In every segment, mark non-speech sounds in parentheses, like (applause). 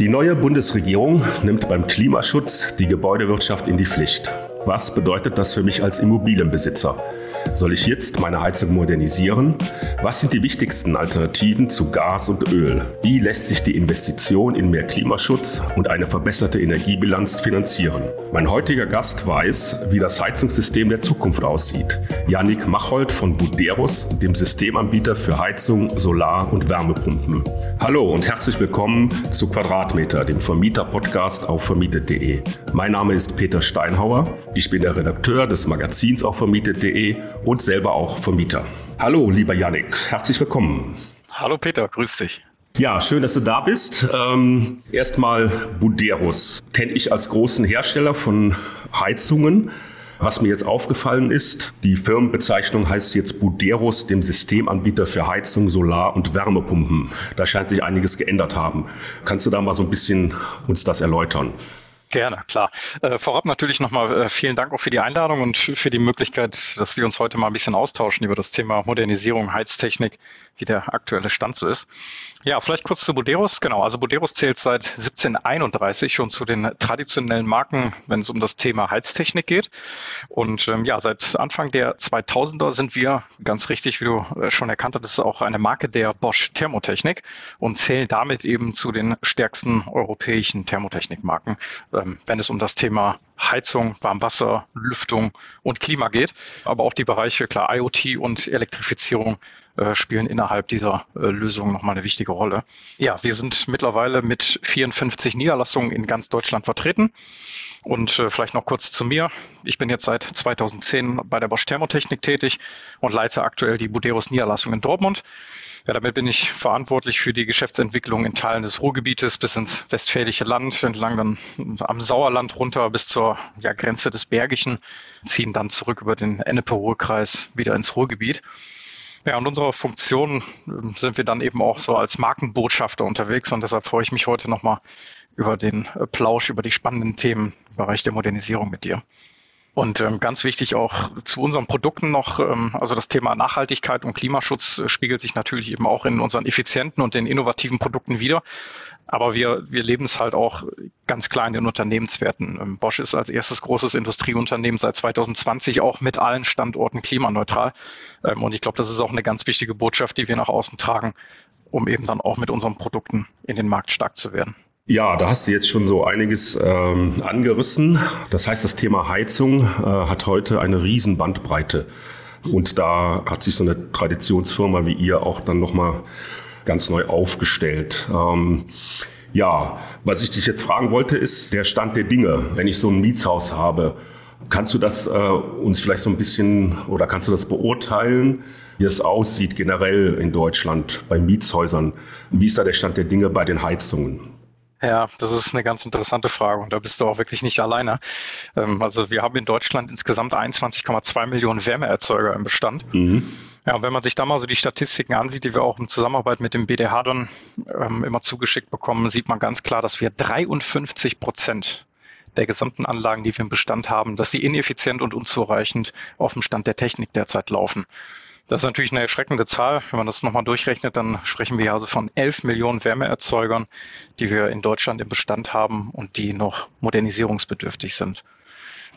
Die neue Bundesregierung nimmt beim Klimaschutz die Gebäudewirtschaft in die Pflicht. Was bedeutet das für mich als Immobilienbesitzer? Soll ich jetzt meine Heizung modernisieren? Was sind die wichtigsten Alternativen zu Gas und Öl? Wie lässt sich die Investition in mehr Klimaschutz und eine verbesserte Energiebilanz finanzieren? Mein heutiger Gast weiß, wie das Heizungssystem der Zukunft aussieht. Janik Machold von Buderus, dem Systemanbieter für Heizung, Solar- und Wärmepumpen. Hallo und herzlich willkommen zu Quadratmeter, dem Vermieter-Podcast auf vermietet.de. Mein Name ist Peter Steinhauer. Ich bin der Redakteur des Magazins auf vermietet.de und selber auch Vermieter. Hallo, lieber Yannick, herzlich willkommen. Hallo Peter, grüß dich. Ja, schön, dass du da bist. Ähm, erstmal Buderus. Kenne ich als großen Hersteller von Heizungen. Was mir jetzt aufgefallen ist, die Firmenbezeichnung heißt jetzt Buderus, dem Systemanbieter für Heizung, Solar- und Wärmepumpen. Da scheint sich einiges geändert haben. Kannst du da mal so ein bisschen uns das erläutern? Gerne, klar. Äh, vorab natürlich nochmal äh, vielen Dank auch für die Einladung und für die Möglichkeit, dass wir uns heute mal ein bisschen austauschen über das Thema Modernisierung, Heiztechnik, wie der aktuelle Stand so ist. Ja, vielleicht kurz zu Buderus. Genau, also Buderus zählt seit 1731 schon zu den traditionellen Marken, wenn es um das Thema Heiztechnik geht. Und ähm, ja, seit Anfang der 2000er sind wir, ganz richtig, wie du äh, schon erkannt hattest, auch eine Marke der Bosch Thermotechnik und zählen damit eben zu den stärksten europäischen Thermotechnikmarken ähm, wenn es um das Thema Heizung, Warmwasser, Lüftung und Klima geht. Aber auch die Bereiche, klar, IoT und Elektrifizierung äh, spielen innerhalb dieser äh, Lösung nochmal eine wichtige Rolle. Ja, wir sind mittlerweile mit 54 Niederlassungen in ganz Deutschland vertreten. Und äh, vielleicht noch kurz zu mir. Ich bin jetzt seit 2010 bei der Bosch Thermotechnik tätig und leite aktuell die Buderus Niederlassung in Dortmund. Ja, damit bin ich verantwortlich für die Geschäftsentwicklung in Teilen des Ruhrgebietes bis ins westfälische Land, entlang dann am Sauerland runter bis zur ja, Grenze des Bergischen, ziehen dann zurück über den Ennepe-Ruhr-Kreis wieder ins Ruhrgebiet. Ja, und unserer Funktion ähm, sind wir dann eben auch so als Markenbotschafter unterwegs und deshalb freue ich mich heute nochmal über den äh, Plausch, über die spannenden Themen im Bereich der Modernisierung mit dir. Und ähm, ganz wichtig auch zu unseren Produkten noch, ähm, also das Thema Nachhaltigkeit und Klimaschutz äh, spiegelt sich natürlich eben auch in unseren effizienten und den innovativen Produkten wieder. Aber wir, wir leben es halt auch ganz klar in den Unternehmenswerten. Ähm, Bosch ist als erstes großes Industrieunternehmen seit 2020 auch mit allen Standorten klimaneutral. Ähm, und ich glaube, das ist auch eine ganz wichtige Botschaft, die wir nach außen tragen, um eben dann auch mit unseren Produkten in den Markt stark zu werden. Ja, da hast du jetzt schon so einiges ähm, angerissen. Das heißt, das Thema Heizung äh, hat heute eine riesen Bandbreite. Und da hat sich so eine Traditionsfirma wie ihr auch dann nochmal ganz neu aufgestellt. Ähm, ja, was ich dich jetzt fragen wollte, ist der Stand der Dinge. Wenn ich so ein Mietshaus habe, kannst du das äh, uns vielleicht so ein bisschen oder kannst du das beurteilen, wie es aussieht generell in Deutschland bei Mietshäusern? Wie ist da der Stand der Dinge bei den Heizungen? Ja, das ist eine ganz interessante Frage und da bist du auch wirklich nicht alleine. Ähm, also wir haben in Deutschland insgesamt 21,2 Millionen Wärmeerzeuger im Bestand. Mhm. Ja, und wenn man sich da mal so die Statistiken ansieht, die wir auch in Zusammenarbeit mit dem BDH dann ähm, immer zugeschickt bekommen, sieht man ganz klar, dass wir 53 Prozent der gesamten Anlagen, die wir im Bestand haben, dass sie ineffizient und unzureichend auf dem Stand der Technik derzeit laufen. Das ist natürlich eine erschreckende Zahl. Wenn man das nochmal durchrechnet, dann sprechen wir also von 11 Millionen Wärmeerzeugern, die wir in Deutschland im Bestand haben und die noch modernisierungsbedürftig sind.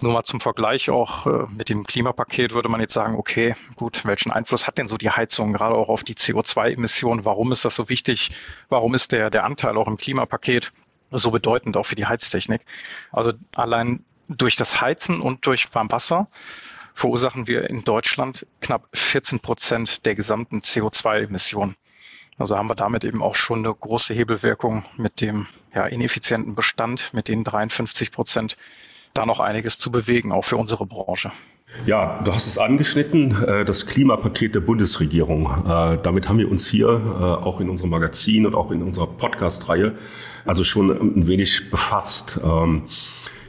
Nur mal zum Vergleich auch äh, mit dem Klimapaket würde man jetzt sagen, okay, gut, welchen Einfluss hat denn so die Heizung gerade auch auf die CO2-Emissionen? Warum ist das so wichtig? Warum ist der, der Anteil auch im Klimapaket so bedeutend auch für die Heiztechnik? Also allein durch das Heizen und durch Warmwasser verursachen wir in Deutschland knapp 14 Prozent der gesamten CO2-Emissionen. Also haben wir damit eben auch schon eine große Hebelwirkung mit dem ja, ineffizienten Bestand, mit den 53 Prozent, da noch einiges zu bewegen, auch für unsere Branche. Ja, du hast es angeschnitten, äh, das Klimapaket der Bundesregierung. Äh, damit haben wir uns hier äh, auch in unserem Magazin und auch in unserer Podcast-Reihe also schon ein wenig befasst. Ähm,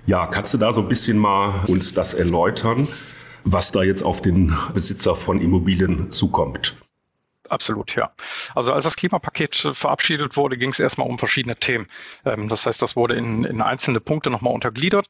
ja, kannst du da so ein bisschen mal uns das erläutern? Was da jetzt auf den Besitzer von Immobilien zukommt. Absolut, ja. Also als das Klimapaket verabschiedet wurde, ging es erstmal um verschiedene Themen. Ähm, das heißt, das wurde in, in einzelne Punkte nochmal untergliedert.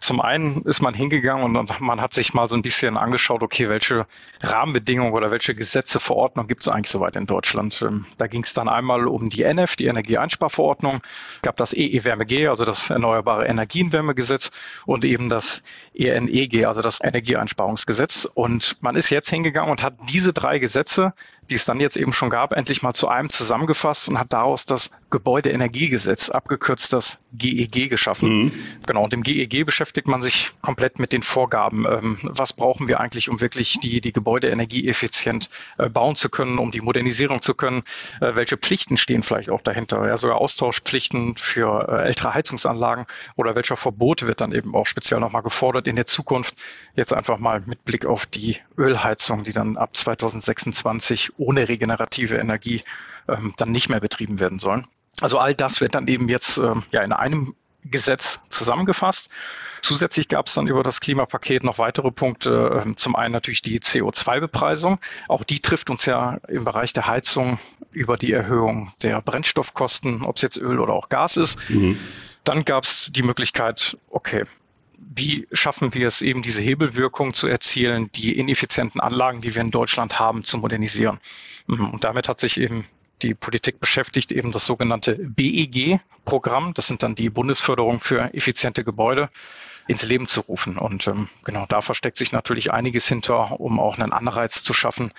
Zum einen ist man hingegangen und man hat sich mal so ein bisschen angeschaut, okay, welche Rahmenbedingungen oder welche Gesetze, Verordnungen gibt es eigentlich soweit in Deutschland. Ähm, da ging es dann einmal um die NF, die Energieeinsparverordnung, gab das EEWärmeG, also das Erneuerbare Energienwärmegesetz und eben das ENEG, also das Energieeinsparungsgesetz. Und man ist jetzt hingegangen und hat diese drei Gesetze, die es dann jetzt eben schon gab, endlich mal zu einem zusammengefasst und hat daraus das Gebäudeenergiegesetz, abgekürzt das GEG, geschaffen. Mhm. Genau, und im GEG beschäftigt man sich komplett mit den Vorgaben. Ähm, was brauchen wir eigentlich, um wirklich die, die Gebäudeenergie effizient äh, bauen zu können, um die Modernisierung zu können? Äh, welche Pflichten stehen vielleicht auch dahinter? Ja, sogar Austauschpflichten für äh, ältere Heizungsanlagen oder welcher Verbot wird dann eben auch speziell nochmal gefordert in der Zukunft? Jetzt einfach mal mit Blick auf die Ölheizung, die dann ab 2026 ohne regenerative Energie ähm, dann nicht mehr betrieben werden sollen. Also all das wird dann eben jetzt ähm, ja in einem Gesetz zusammengefasst. Zusätzlich gab es dann über das Klimapaket noch weitere Punkte. Ähm, zum einen natürlich die CO2-Bepreisung. Auch die trifft uns ja im Bereich der Heizung über die Erhöhung der Brennstoffkosten, ob es jetzt Öl oder auch Gas ist. Mhm. Dann gab es die Möglichkeit, okay, wie schaffen wir es eben, diese Hebelwirkung zu erzielen, die ineffizienten Anlagen, die wir in Deutschland haben, zu modernisieren. Mhm. Und damit hat sich eben die Politik beschäftigt, eben das sogenannte BEG-Programm, das sind dann die Bundesförderung für effiziente Gebäude, ins Leben zu rufen. Und ähm, genau da versteckt sich natürlich einiges hinter, um auch einen Anreiz zu schaffen,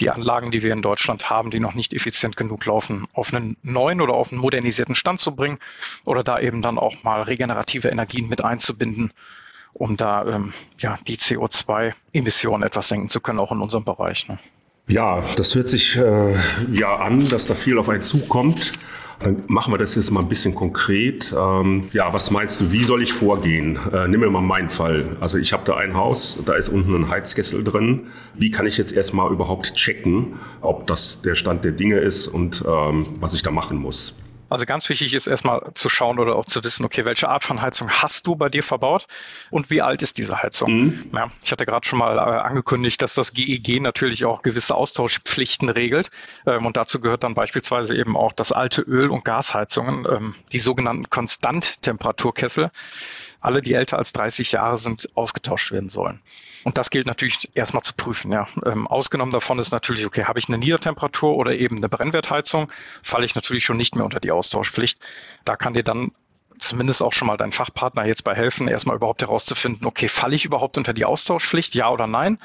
die Anlagen, die wir in Deutschland haben, die noch nicht effizient genug laufen, auf einen neuen oder auf einen modernisierten Stand zu bringen oder da eben dann auch mal regenerative Energien mit einzubinden, um da ähm, ja, die CO2-Emissionen etwas senken zu können, auch in unserem Bereich. Ne? Ja, das hört sich äh, ja an, dass da viel auf einen zukommt. Dann machen wir das jetzt mal ein bisschen konkret. Ähm, ja, was meinst du, wie soll ich vorgehen? Äh, nimm mir mal meinen Fall. Also ich habe da ein Haus, da ist unten ein Heizkessel drin. Wie kann ich jetzt erstmal überhaupt checken, ob das der Stand der Dinge ist und ähm, was ich da machen muss? Also ganz wichtig ist erstmal zu schauen oder auch zu wissen, okay, welche Art von Heizung hast du bei dir verbaut und wie alt ist diese Heizung? Mhm. Ja, ich hatte gerade schon mal äh, angekündigt, dass das GEG natürlich auch gewisse Austauschpflichten regelt ähm, und dazu gehört dann beispielsweise eben auch das alte Öl- und Gasheizungen, ähm, die sogenannten Konstanttemperaturkessel alle, die älter als 30 Jahre sind, ausgetauscht werden sollen. Und das gilt natürlich erstmal zu prüfen. Ja. Ähm, ausgenommen davon ist natürlich, okay, habe ich eine Niedertemperatur oder eben eine Brennwertheizung, falle ich natürlich schon nicht mehr unter die Austauschpflicht. Da kann dir dann zumindest auch schon mal dein Fachpartner jetzt bei helfen, erstmal überhaupt herauszufinden, okay, falle ich überhaupt unter die Austauschpflicht, ja oder nein?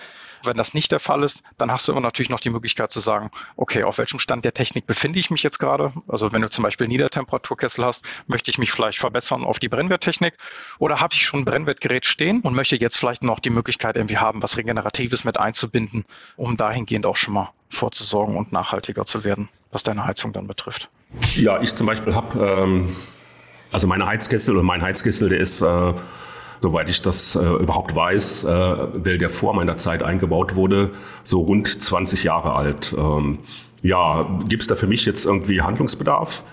Wenn das nicht der Fall ist, dann hast du immer natürlich noch die Möglichkeit zu sagen, okay, auf welchem Stand der Technik befinde ich mich jetzt gerade? Also wenn du zum Beispiel Niedertemperaturkessel hast, möchte ich mich vielleicht verbessern auf die Brennwerttechnik oder habe ich schon ein Brennwertgerät stehen und möchte jetzt vielleicht noch die Möglichkeit irgendwie haben, was Regeneratives mit einzubinden, um dahingehend auch schon mal vorzusorgen und nachhaltiger zu werden, was deine Heizung dann betrifft. Ja, ich zum Beispiel habe ähm also mein Heizkessel oder mein Heizkessel, der ist, äh, soweit ich das äh, überhaupt weiß, äh, weil der vor meiner Zeit eingebaut wurde, so rund 20 Jahre alt. Ähm, ja, gibt es da für mich jetzt irgendwie Handlungsbedarf?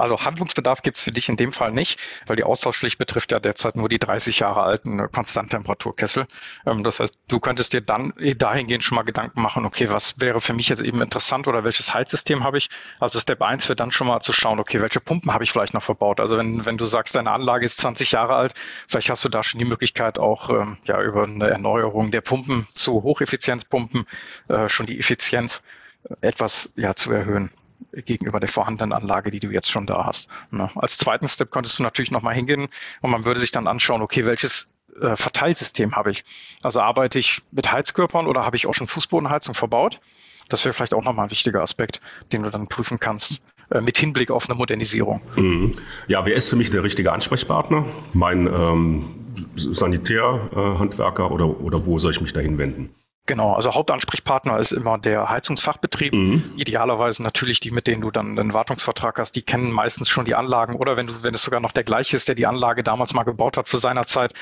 Also Handlungsbedarf gibt es für dich in dem Fall nicht, weil die Austauschpflicht betrifft ja derzeit nur die 30 Jahre alten äh, Konstanttemperaturkessel. Ähm, das heißt, du könntest dir dann eh dahingehend schon mal Gedanken machen, okay, was wäre für mich jetzt eben interessant oder welches Heizsystem habe ich? Also Step 1 wäre dann schon mal zu schauen, okay, welche Pumpen habe ich vielleicht noch verbaut? Also wenn, wenn du sagst, deine Anlage ist 20 Jahre alt, vielleicht hast du da schon die Möglichkeit auch ähm, ja, über eine Erneuerung der Pumpen zu Hocheffizienzpumpen äh, schon die Effizienz äh, etwas ja, zu erhöhen gegenüber der vorhandenen Anlage, die du jetzt schon da hast. Ne? Als zweiten Step könntest du natürlich nochmal hingehen und man würde sich dann anschauen, okay, welches äh, Verteilsystem habe ich? Also arbeite ich mit Heizkörpern oder habe ich auch schon Fußbodenheizung verbaut? Das wäre vielleicht auch nochmal ein wichtiger Aspekt, den du dann prüfen kannst äh, mit Hinblick auf eine Modernisierung. Mhm. Ja, wer ist für mich der richtige Ansprechpartner? Mein ähm, Sanitärhandwerker äh, oder, oder wo soll ich mich dahin wenden? Genau, also Hauptansprechpartner ist immer der Heizungsfachbetrieb. Mhm. Idealerweise natürlich die, mit denen du dann einen Wartungsvertrag hast, die kennen meistens schon die Anlagen oder wenn du, wenn es sogar noch der gleiche ist, der die Anlage damals mal gebaut hat für seiner Zeit,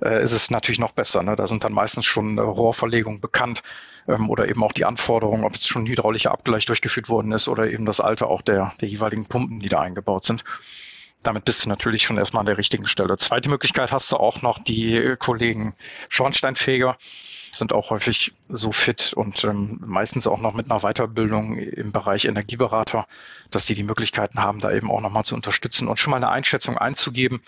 äh, ist es natürlich noch besser. Ne? Da sind dann meistens schon äh, Rohrverlegungen bekannt ähm, oder eben auch die Anforderungen, ob es schon hydraulischer Abgleich durchgeführt worden ist oder eben das Alter auch der, der jeweiligen Pumpen, die da eingebaut sind. Damit bist du natürlich schon erstmal an der richtigen Stelle. Zweite Möglichkeit hast du auch noch die Kollegen Schornsteinfeger sind auch häufig so fit und ähm, meistens auch noch mit einer Weiterbildung im Bereich Energieberater, dass die die Möglichkeiten haben, da eben auch nochmal zu unterstützen und schon mal eine Einschätzung einzugeben,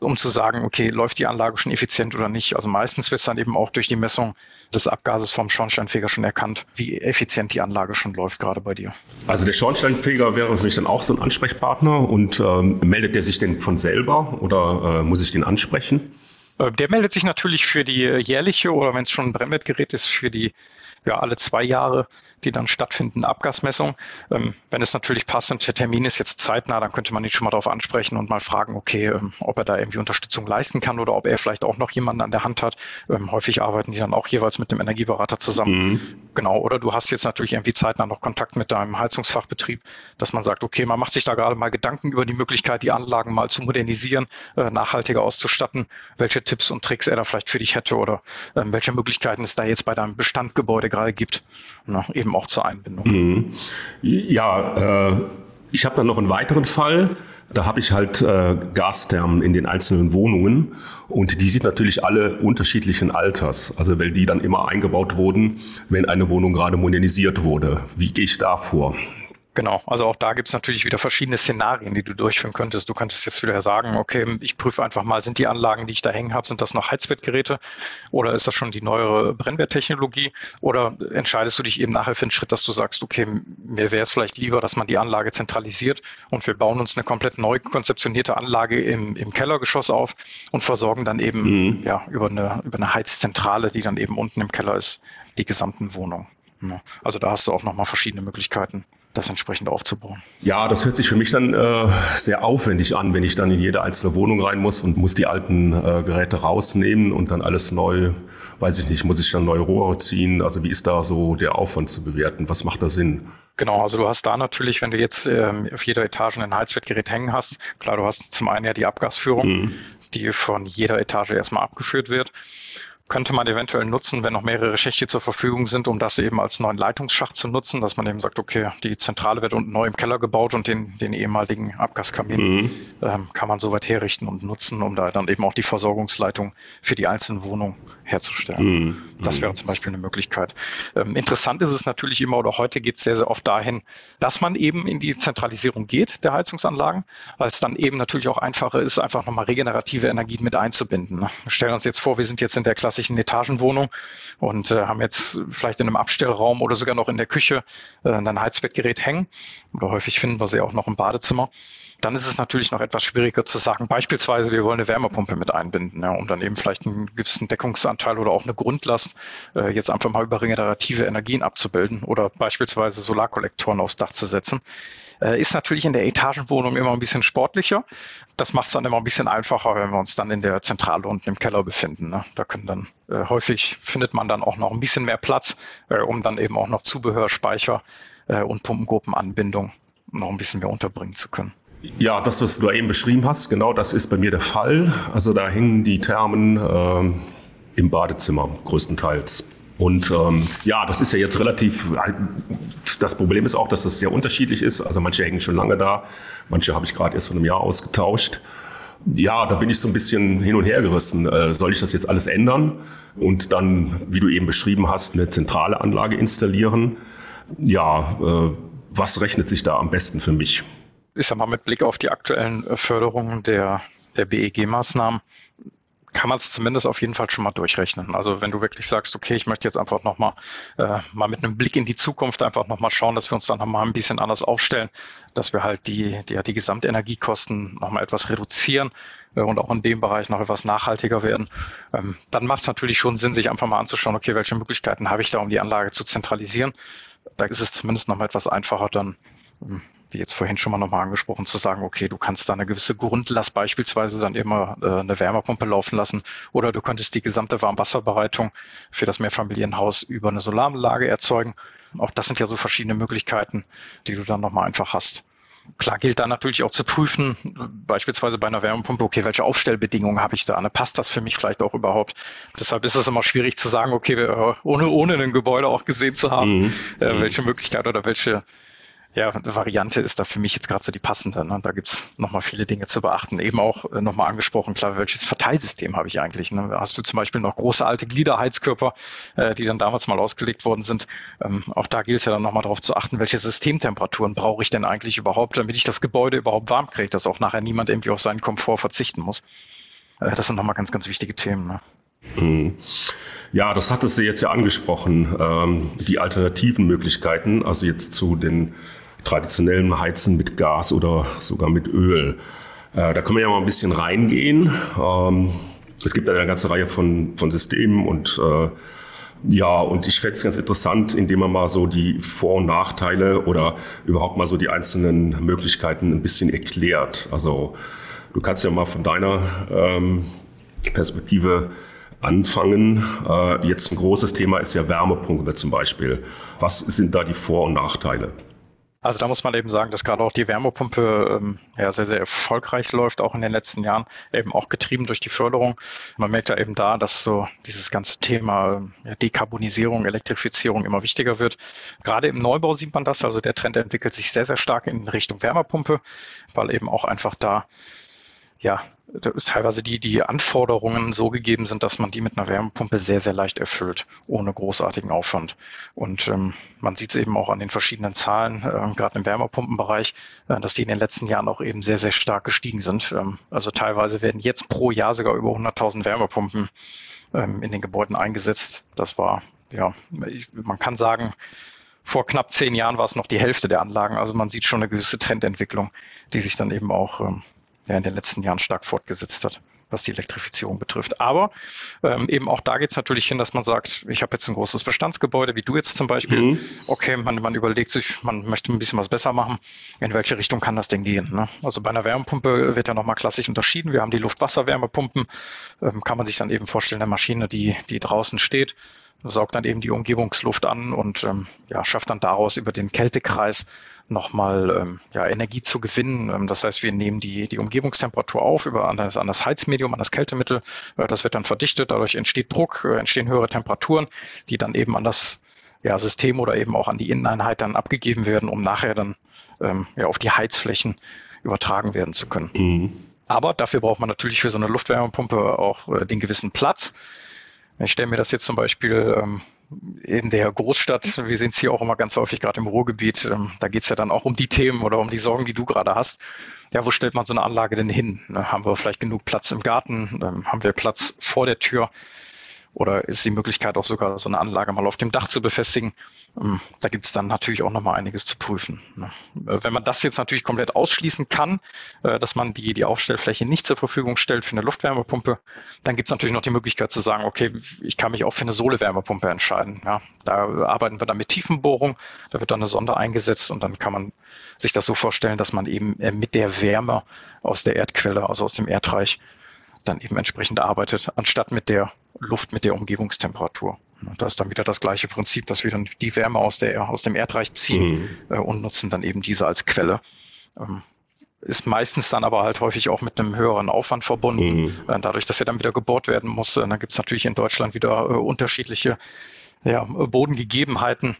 um zu sagen, okay, läuft die Anlage schon effizient oder nicht. Also meistens wird es dann eben auch durch die Messung des Abgases vom Schornsteinfeger schon erkannt, wie effizient die Anlage schon läuft, gerade bei dir. Also der Schornsteinfeger wäre für mich dann auch so ein Ansprechpartner und ähm, meldet der sich denn von selber oder äh, muss ich den ansprechen? Äh, der meldet sich natürlich für die jährliche oder wenn es schon ein Brennwertgerät ist, für die ja, alle zwei Jahre, die dann stattfinden, Abgasmessung. Ähm, wenn es natürlich passt und der Termin ist jetzt zeitnah, dann könnte man ihn schon mal darauf ansprechen und mal fragen, okay, ähm, ob er da irgendwie Unterstützung leisten kann oder ob er vielleicht auch noch jemanden an der Hand hat. Ähm, häufig arbeiten die dann auch jeweils mit dem Energieberater zusammen. Mhm. Genau, oder du hast jetzt natürlich irgendwie zeitnah noch Kontakt mit deinem Heizungsfachbetrieb, dass man sagt, okay, man macht sich da gerade mal Gedanken über die Möglichkeit, die Anlagen mal zu modernisieren, äh, nachhaltiger auszustatten, welche Tipps und Tricks er da vielleicht für dich hätte oder ähm, welche Möglichkeiten es da jetzt bei deinem Bestandgebäude gerade gibt, ne, eben auch zur Einbindung. Mhm. Ja, äh, ich habe dann noch einen weiteren Fall. Da habe ich halt äh, Gasthermen in den einzelnen Wohnungen und die sind natürlich alle unterschiedlichen Alters, also weil die dann immer eingebaut wurden, wenn eine Wohnung gerade modernisiert wurde. Wie gehe ich da vor? Genau, also auch da gibt es natürlich wieder verschiedene Szenarien, die du durchführen könntest. Du könntest jetzt wieder sagen, okay, ich prüfe einfach mal, sind die Anlagen, die ich da hängen habe, sind das noch Heizwertgeräte oder ist das schon die neuere Brennwerttechnologie? Oder entscheidest du dich eben nachher für einen Schritt, dass du sagst, okay, mir wäre es vielleicht lieber, dass man die Anlage zentralisiert und wir bauen uns eine komplett neu konzeptionierte Anlage im, im Kellergeschoss auf und versorgen dann eben mhm. ja, über, eine, über eine Heizzentrale, die dann eben unten im Keller ist, die gesamten Wohnungen. Also da hast du auch nochmal verschiedene Möglichkeiten das entsprechend aufzubauen. Ja, das hört sich für mich dann äh, sehr aufwendig an, wenn ich dann in jede einzelne Wohnung rein muss und muss die alten äh, Geräte rausnehmen und dann alles neu, weiß ich nicht, muss ich dann neue Rohre ziehen. Also wie ist da so der Aufwand zu bewerten? Was macht da Sinn? Genau, also du hast da natürlich, wenn du jetzt ähm, auf jeder Etage ein Heizwertgerät hängen hast, klar, du hast zum einen ja die Abgasführung, mhm. die von jeder Etage erstmal abgeführt wird könnte man eventuell nutzen, wenn noch mehrere Schächte zur Verfügung sind, um das eben als neuen Leitungsschacht zu nutzen, dass man eben sagt, okay, die Zentrale wird unten neu im Keller gebaut und den, den ehemaligen Abgaskamin mhm. ähm, kann man soweit herrichten und nutzen, um da dann eben auch die Versorgungsleitung für die einzelnen Wohnungen herzustellen. Mhm. Das wäre zum Beispiel eine Möglichkeit. Ähm, interessant ist es natürlich immer oder heute geht es sehr, sehr oft dahin, dass man eben in die Zentralisierung geht der Heizungsanlagen, weil es dann eben natürlich auch einfacher ist, einfach nochmal regenerative Energien mit einzubinden. Ne? Wir stellen uns jetzt vor, wir sind jetzt in der klassischen Etagenwohnung und äh, haben jetzt vielleicht in einem Abstellraum oder sogar noch in der Küche äh, ein Heizbettgerät hängen. Oder häufig finden wir sie auch noch im Badezimmer dann ist es natürlich noch etwas schwieriger zu sagen, beispielsweise, wir wollen eine Wärmepumpe mit einbinden, ja, um dann eben vielleicht einen gewissen Deckungsanteil oder auch eine Grundlast äh, jetzt einfach mal über regenerative Energien abzubilden oder beispielsweise Solarkollektoren aufs Dach zu setzen. Äh, ist natürlich in der Etagenwohnung immer ein bisschen sportlicher. Das macht es dann immer ein bisschen einfacher, wenn wir uns dann in der Zentrale unten im Keller befinden. Ne? Da können dann äh, häufig findet man dann auch noch ein bisschen mehr Platz, äh, um dann eben auch noch Zubehör, Speicher äh, und Pumpengruppenanbindung noch ein bisschen mehr unterbringen zu können. Ja, das, was du eben beschrieben hast, genau das ist bei mir der Fall. Also da hängen die Thermen äh, im Badezimmer größtenteils. Und ähm, ja, das ist ja jetzt relativ, das Problem ist auch, dass das sehr unterschiedlich ist. Also manche hängen schon lange da, manche habe ich gerade erst vor einem Jahr ausgetauscht. Ja, da bin ich so ein bisschen hin und her gerissen. Äh, soll ich das jetzt alles ändern und dann, wie du eben beschrieben hast, eine zentrale Anlage installieren? Ja, äh, was rechnet sich da am besten für mich? Ich sag mal, mit Blick auf die aktuellen Förderungen der, der BEG-Maßnahmen kann man es zumindest auf jeden Fall schon mal durchrechnen. Also wenn du wirklich sagst, okay, ich möchte jetzt einfach nochmal äh, mal mit einem Blick in die Zukunft einfach nochmal schauen, dass wir uns dann nochmal ein bisschen anders aufstellen, dass wir halt die, die, die Gesamtenergiekosten nochmal etwas reduzieren äh, und auch in dem Bereich noch etwas nachhaltiger werden, ähm, dann macht es natürlich schon Sinn, sich einfach mal anzuschauen, okay, welche Möglichkeiten habe ich da, um die Anlage zu zentralisieren. Da ist es zumindest nochmal etwas einfacher, dann wie jetzt vorhin schon mal nochmal angesprochen, zu sagen, okay, du kannst da eine gewisse Grundlast beispielsweise dann immer äh, eine Wärmepumpe laufen lassen oder du könntest die gesamte Warmwasserbereitung für das Mehrfamilienhaus über eine Solaranlage erzeugen. Auch das sind ja so verschiedene Möglichkeiten, die du dann nochmal einfach hast. Klar gilt da natürlich auch zu prüfen, beispielsweise bei einer Wärmepumpe, okay, welche Aufstellbedingungen habe ich da? Ne? Passt das für mich vielleicht auch überhaupt? Deshalb ist es immer schwierig zu sagen, okay, ohne, ohne ein Gebäude auch gesehen zu haben, mhm. äh, welche Möglichkeit oder welche ja, Variante ist da für mich jetzt gerade so die passende. Ne? Da gibt's nochmal viele Dinge zu beachten. Eben auch äh, nochmal angesprochen, klar, welches Verteilsystem habe ich eigentlich? Ne? Hast du zum Beispiel noch große alte Gliederheizkörper, äh, die dann damals mal ausgelegt worden sind? Ähm, auch da gilt es ja dann nochmal darauf zu achten, welche Systemtemperaturen brauche ich denn eigentlich überhaupt, damit ich das Gebäude überhaupt warm kriege, dass auch nachher niemand irgendwie auf seinen Komfort verzichten muss. Äh, das sind nochmal ganz, ganz wichtige Themen. Ne? Mhm. Ja, das hattest du jetzt ja angesprochen, ähm, die alternativen Möglichkeiten, also jetzt zu den traditionellen Heizen mit Gas oder sogar mit Öl. Äh, da können wir ja mal ein bisschen reingehen. Ähm, es gibt eine ganze Reihe von, von Systemen und äh, ja, und ich fände es ganz interessant, indem man mal so die Vor- und Nachteile oder überhaupt mal so die einzelnen Möglichkeiten ein bisschen erklärt. Also du kannst ja mal von deiner ähm, Perspektive anfangen. Äh, jetzt ein großes Thema ist ja Wärmepumpe zum Beispiel. Was sind da die Vor- und Nachteile? Also da muss man eben sagen, dass gerade auch die Wärmepumpe ähm, ja sehr, sehr erfolgreich läuft, auch in den letzten Jahren, eben auch getrieben durch die Förderung. Man merkt ja eben da, dass so dieses ganze Thema ähm, ja, Dekarbonisierung, Elektrifizierung immer wichtiger wird. Gerade im Neubau sieht man das, also der Trend entwickelt sich sehr, sehr stark in Richtung Wärmepumpe, weil eben auch einfach da ja, teilweise die, die Anforderungen so gegeben sind, dass man die mit einer Wärmepumpe sehr, sehr leicht erfüllt, ohne großartigen Aufwand. Und ähm, man sieht es eben auch an den verschiedenen Zahlen, äh, gerade im Wärmepumpenbereich, äh, dass die in den letzten Jahren auch eben sehr, sehr stark gestiegen sind. Ähm, also teilweise werden jetzt pro Jahr sogar über 100.000 Wärmepumpen ähm, in den Gebäuden eingesetzt. Das war, ja, ich, man kann sagen, vor knapp zehn Jahren war es noch die Hälfte der Anlagen. Also man sieht schon eine gewisse Trendentwicklung, die sich dann eben auch der in den letzten Jahren stark fortgesetzt hat, was die Elektrifizierung betrifft. Aber ähm, eben auch da geht es natürlich hin, dass man sagt, ich habe jetzt ein großes Bestandsgebäude, wie du jetzt zum Beispiel. Mhm. Okay, man, man überlegt sich, man möchte ein bisschen was besser machen. In welche Richtung kann das denn gehen? Ne? Also bei einer Wärmepumpe wird ja nochmal klassisch unterschieden. Wir haben die Luft-Wasser-Wärmepumpen. Ähm, kann man sich dann eben vorstellen, eine Maschine, die, die draußen steht, saugt dann eben die Umgebungsluft an und ähm, ja, schafft dann daraus über den Kältekreis nochmal ähm, ja, Energie zu gewinnen. Ähm, das heißt, wir nehmen die, die Umgebungstemperatur auf über an das, an das Heizmedium, an das Kältemittel. Äh, das wird dann verdichtet, dadurch entsteht Druck, äh, entstehen höhere Temperaturen, die dann eben an das ja, System oder eben auch an die Inneneinheit dann abgegeben werden, um nachher dann ähm, ja, auf die Heizflächen übertragen werden zu können. Mhm. Aber dafür braucht man natürlich für so eine Luftwärmepumpe auch äh, den gewissen Platz. Ich stelle mir das jetzt zum Beispiel ähm, in der Großstadt, wir sehen es hier auch immer ganz häufig, gerade im Ruhrgebiet, ähm, da geht es ja dann auch um die Themen oder um die Sorgen, die du gerade hast. Ja, wo stellt man so eine Anlage denn hin? Ne, haben wir vielleicht genug Platz im Garten? Ähm, haben wir Platz vor der Tür? Oder ist die Möglichkeit auch sogar so eine Anlage mal auf dem Dach zu befestigen? Ähm, da gibt es dann natürlich auch noch mal einiges zu prüfen. Ne? Äh, wenn man das jetzt natürlich komplett ausschließen kann, äh, dass man die, die Aufstellfläche nicht zur Verfügung stellt für eine Luftwärmepumpe, dann gibt es natürlich noch die Möglichkeit zu sagen, okay, ich kann mich auch für eine Sohlewärmepumpe entscheiden. Ja, da arbeiten wir dann mit Tiefenbohrung, da wird dann eine Sonde eingesetzt und dann kann man sich das so vorstellen, dass man eben äh, mit der Wärme aus der Erdquelle, also aus dem Erdreich, dann eben entsprechend arbeitet, anstatt mit der Luft, mit der Umgebungstemperatur. Da ist dann wieder das gleiche Prinzip, dass wir dann die Wärme aus, der, aus dem Erdreich ziehen mhm. äh, und nutzen dann eben diese als Quelle. Ähm, ist meistens dann aber halt häufig auch mit einem höheren Aufwand verbunden. Mhm. Äh, dadurch, dass er dann wieder gebohrt werden muss, äh, dann gibt es natürlich in Deutschland wieder unterschiedliche ja, Bodengegebenheiten,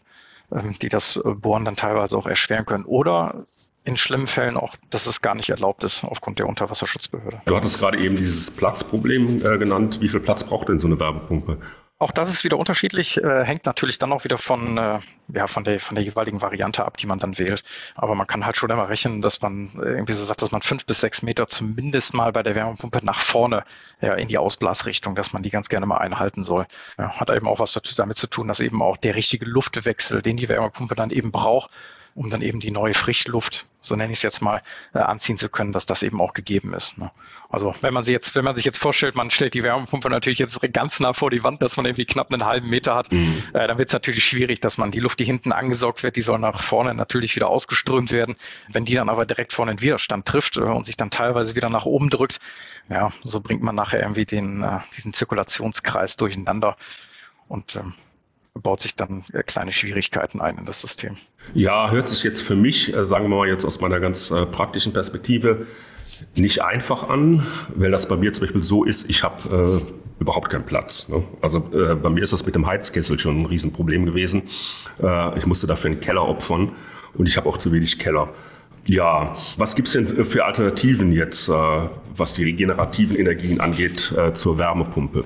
ähm, die das Bohren dann teilweise auch erschweren können. Oder in schlimmen Fällen auch, dass es gar nicht erlaubt ist aufgrund der Unterwasserschutzbehörde. Du hattest gerade eben dieses Platzproblem äh, genannt. Wie viel Platz braucht denn so eine Wärmepumpe? Auch das ist wieder unterschiedlich, äh, hängt natürlich dann auch wieder von, äh, ja, von, der, von der jeweiligen Variante ab, die man dann wählt. Aber man kann halt schon immer rechnen, dass man irgendwie so sagt, dass man fünf bis sechs Meter zumindest mal bei der Wärmepumpe nach vorne ja, in die Ausblasrichtung, dass man die ganz gerne mal einhalten soll. Ja, hat eben auch was damit zu tun, dass eben auch der richtige Luftwechsel, den die Wärmepumpe dann eben braucht, um dann eben die neue Frischluft, so nenne ich es jetzt mal, äh, anziehen zu können, dass das eben auch gegeben ist. Ne? Also wenn man sich jetzt, wenn man sich jetzt vorstellt, man stellt die Wärmepumpe natürlich jetzt ganz nah vor die Wand, dass man irgendwie knapp einen halben Meter hat, mhm. äh, dann wird es natürlich schwierig, dass man die Luft, die hinten angesaugt wird, die soll nach vorne natürlich wieder ausgeströmt werden. Wenn die dann aber direkt vorne in Widerstand trifft äh, und sich dann teilweise wieder nach oben drückt, ja, so bringt man nachher irgendwie den, äh, diesen Zirkulationskreis durcheinander. Und ähm, baut sich dann äh, kleine Schwierigkeiten ein in das System. Ja, hört sich jetzt für mich, äh, sagen wir mal jetzt aus meiner ganz äh, praktischen Perspektive, nicht einfach an, weil das bei mir zum Beispiel so ist, ich habe äh, überhaupt keinen Platz. Ne? Also äh, bei mir ist das mit dem Heizkessel schon ein Riesenproblem gewesen. Äh, ich musste dafür einen Keller opfern und ich habe auch zu wenig Keller. Ja, was gibt's denn für Alternativen jetzt, was die regenerativen Energien angeht, zur Wärmepumpe?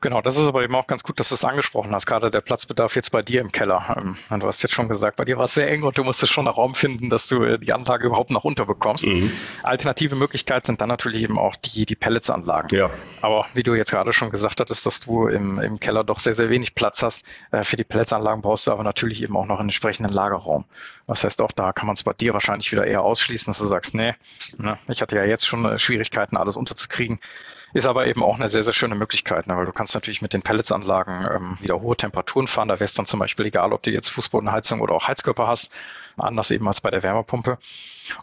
Genau, das ist aber eben auch ganz gut, dass du es angesprochen hast, gerade der Platzbedarf jetzt bei dir im Keller. Ähm, du hast jetzt schon gesagt, bei dir war es sehr eng und du musstest schon einen Raum finden, dass du äh, die Anlage überhaupt noch unterbekommst. Mhm. Alternative Möglichkeit sind dann natürlich eben auch die, die Pelletsanlagen. Ja. Aber wie du jetzt gerade schon gesagt hattest, dass du im, im Keller doch sehr, sehr wenig Platz hast. Äh, für die Pelletsanlagen brauchst du aber natürlich eben auch noch einen entsprechenden Lagerraum. Das heißt, auch da kann man es bei dir wahrscheinlich wieder eher ausschließen, dass du sagst, nee, ne, ich hatte ja jetzt schon äh, Schwierigkeiten, alles unterzukriegen. Ist aber eben auch eine sehr, sehr schöne Möglichkeit, ne? weil du kannst natürlich mit den Pelletsanlagen ähm, wieder hohe Temperaturen fahren. Da wäre es dann zum Beispiel egal, ob du jetzt Fußbodenheizung oder auch Heizkörper hast, anders eben als bei der Wärmepumpe.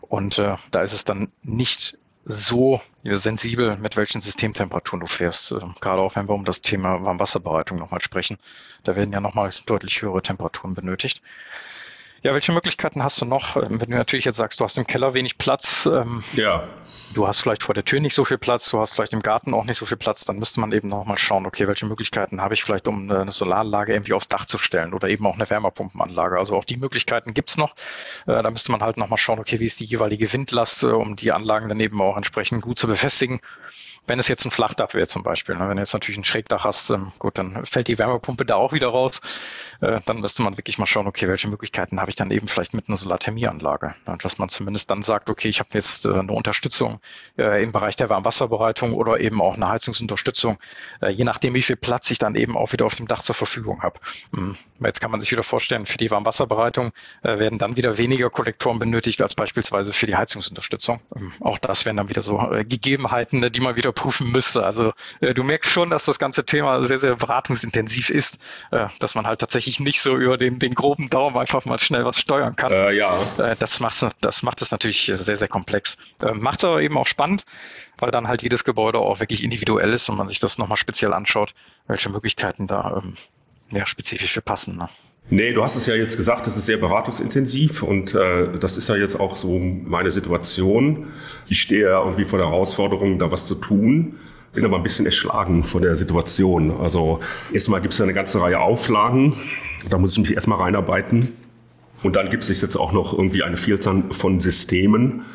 Und äh, da ist es dann nicht so sensibel, mit welchen Systemtemperaturen du fährst. Äh, gerade auch wenn wir um das Thema Warmwasserbereitung nochmal sprechen. Da werden ja nochmal deutlich höhere Temperaturen benötigt. Ja, welche Möglichkeiten hast du noch? Ähm, wenn du natürlich jetzt sagst, du hast im Keller wenig Platz, ähm, ja. du hast vielleicht vor der Tür nicht so viel Platz, du hast vielleicht im Garten auch nicht so viel Platz, dann müsste man eben nochmal schauen, okay, welche Möglichkeiten habe ich vielleicht, um eine Solaranlage irgendwie aufs Dach zu stellen oder eben auch eine Wärmepumpenanlage. Also auch die Möglichkeiten gibt's noch. Äh, da müsste man halt nochmal schauen, okay, wie ist die jeweilige Windlast, äh, um die Anlagen dann eben auch entsprechend gut zu befestigen. Wenn es jetzt ein Flachdach wäre zum Beispiel, ne? wenn du jetzt natürlich ein Schrägdach hast, ähm, gut, dann fällt die Wärmepumpe da auch wieder raus. Äh, dann müsste man wirklich mal schauen, okay, welche Möglichkeiten habe ich dann eben vielleicht mit einer Solarthermieanlage. Ne? Dass man zumindest dann sagt, okay, ich habe jetzt äh, eine Unterstützung äh, im Bereich der Warmwasserbereitung oder eben auch eine Heizungsunterstützung, äh, je nachdem, wie viel Platz ich dann eben auch wieder auf dem Dach zur Verfügung habe. Mhm. Jetzt kann man sich wieder vorstellen, für die Warmwasserbereitung äh, werden dann wieder weniger Kollektoren benötigt als beispielsweise für die Heizungsunterstützung. Ähm, auch das wären dann wieder so äh, Gegebenheiten, ne, die man wieder prüfen müsste. Also äh, du merkst schon, dass das ganze Thema sehr, sehr beratungsintensiv ist, dass man halt tatsächlich nicht so über den, den groben Daumen einfach mal schnell was steuern kann. Äh, ja. Äh, das, macht, das macht es natürlich sehr, sehr komplex. Äh, macht es aber eben auch spannend, weil dann halt jedes Gebäude auch wirklich individuell ist und man sich das nochmal speziell anschaut, welche Möglichkeiten da ähm, ja, spezifisch für passen. Ne? Nee, du hast es ja jetzt gesagt, das ist sehr beratungsintensiv und äh, das ist ja jetzt auch so meine Situation. Ich stehe ja irgendwie vor der Herausforderung, da was zu tun. Bin aber ein bisschen erschlagen von der Situation. Also erstmal gibt es ja eine ganze Reihe Auflagen. Da muss ich mich erstmal reinarbeiten. Und dann gibt es jetzt auch noch irgendwie eine Vielzahl von Systemen,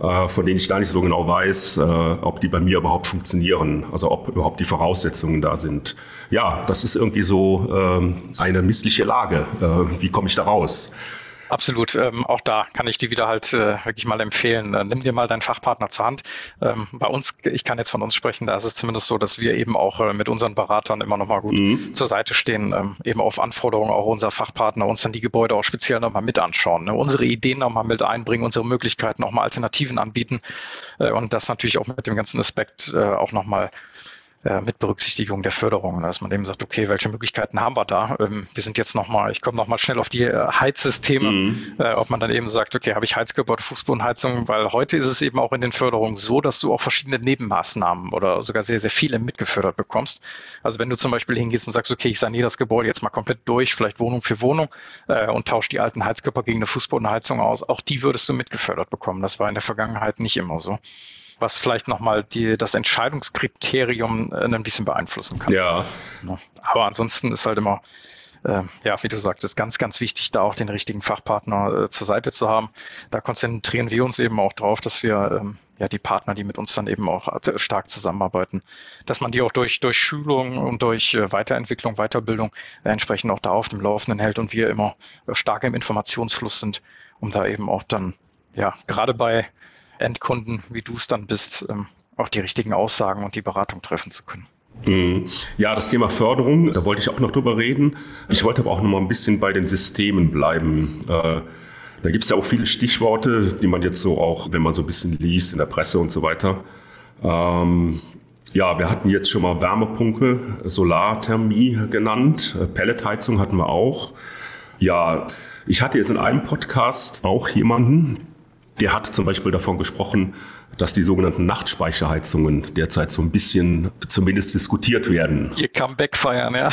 äh, von denen ich gar nicht so genau weiß, äh, ob die bei mir überhaupt funktionieren, also ob überhaupt die Voraussetzungen da sind. Ja, das ist irgendwie so ähm, eine missliche Lage. Äh, wie komme ich da raus? Absolut. Ähm, auch da kann ich dir wieder halt äh, wirklich mal empfehlen. Äh, nimm dir mal deinen Fachpartner zur Hand. Ähm, bei uns, ich kann jetzt von uns sprechen, da ist es zumindest so, dass wir eben auch äh, mit unseren Beratern immer nochmal gut mhm. zur Seite stehen, ähm, eben auf Anforderungen auch unserer Fachpartner uns dann die Gebäude auch speziell nochmal mit anschauen, ne? unsere Ideen nochmal mit einbringen, unsere Möglichkeiten nochmal Alternativen anbieten äh, und das natürlich auch mit dem ganzen Aspekt äh, auch nochmal äh, mit Berücksichtigung der Förderung, dass man eben sagt, okay, welche Möglichkeiten haben wir da? Ähm, wir sind jetzt nochmal, ich komme nochmal schnell auf die äh, Heizsysteme, mhm. äh, ob man dann eben sagt, okay, habe ich Heizkörper oder Fußbodenheizung, weil heute ist es eben auch in den Förderungen so, dass du auch verschiedene Nebenmaßnahmen oder sogar sehr, sehr viele mitgefördert bekommst. Also wenn du zum Beispiel hingehst und sagst, okay, ich saniere das Gebäude jetzt mal komplett durch, vielleicht Wohnung für Wohnung äh, und tausche die alten Heizkörper gegen eine Fußbodenheizung aus, auch die würdest du mitgefördert bekommen. Das war in der Vergangenheit nicht immer so was vielleicht nochmal die, das Entscheidungskriterium äh, ein bisschen beeinflussen kann. Ja. Aber ansonsten ist halt immer, äh, ja, wie du sagtest, ganz, ganz wichtig, da auch den richtigen Fachpartner äh, zur Seite zu haben. Da konzentrieren wir uns eben auch drauf, dass wir ähm, ja die Partner, die mit uns dann eben auch äh, stark zusammenarbeiten, dass man die auch durch, durch Schulung und durch äh, Weiterentwicklung, Weiterbildung entsprechend auch da auf dem Laufenden hält und wir immer stark im Informationsfluss sind, um da eben auch dann, ja, gerade bei Endkunden, wie du es dann bist, ähm, auch die richtigen Aussagen und die Beratung treffen zu können. Mhm. Ja, das Thema Förderung, da wollte ich auch noch drüber reden. Ich wollte aber auch noch mal ein bisschen bei den Systemen bleiben. Äh, da gibt es ja auch viele Stichworte, die man jetzt so auch, wenn man so ein bisschen liest in der Presse und so weiter. Ähm, ja, wir hatten jetzt schon mal Wärmepumpe, Solarthermie genannt, äh, Pelletheizung hatten wir auch. Ja, ich hatte jetzt in einem Podcast auch jemanden, der hat zum Beispiel davon gesprochen, dass die sogenannten Nachtspeicherheizungen derzeit so ein bisschen zumindest diskutiert werden. Ihr Comeback feiern, ja.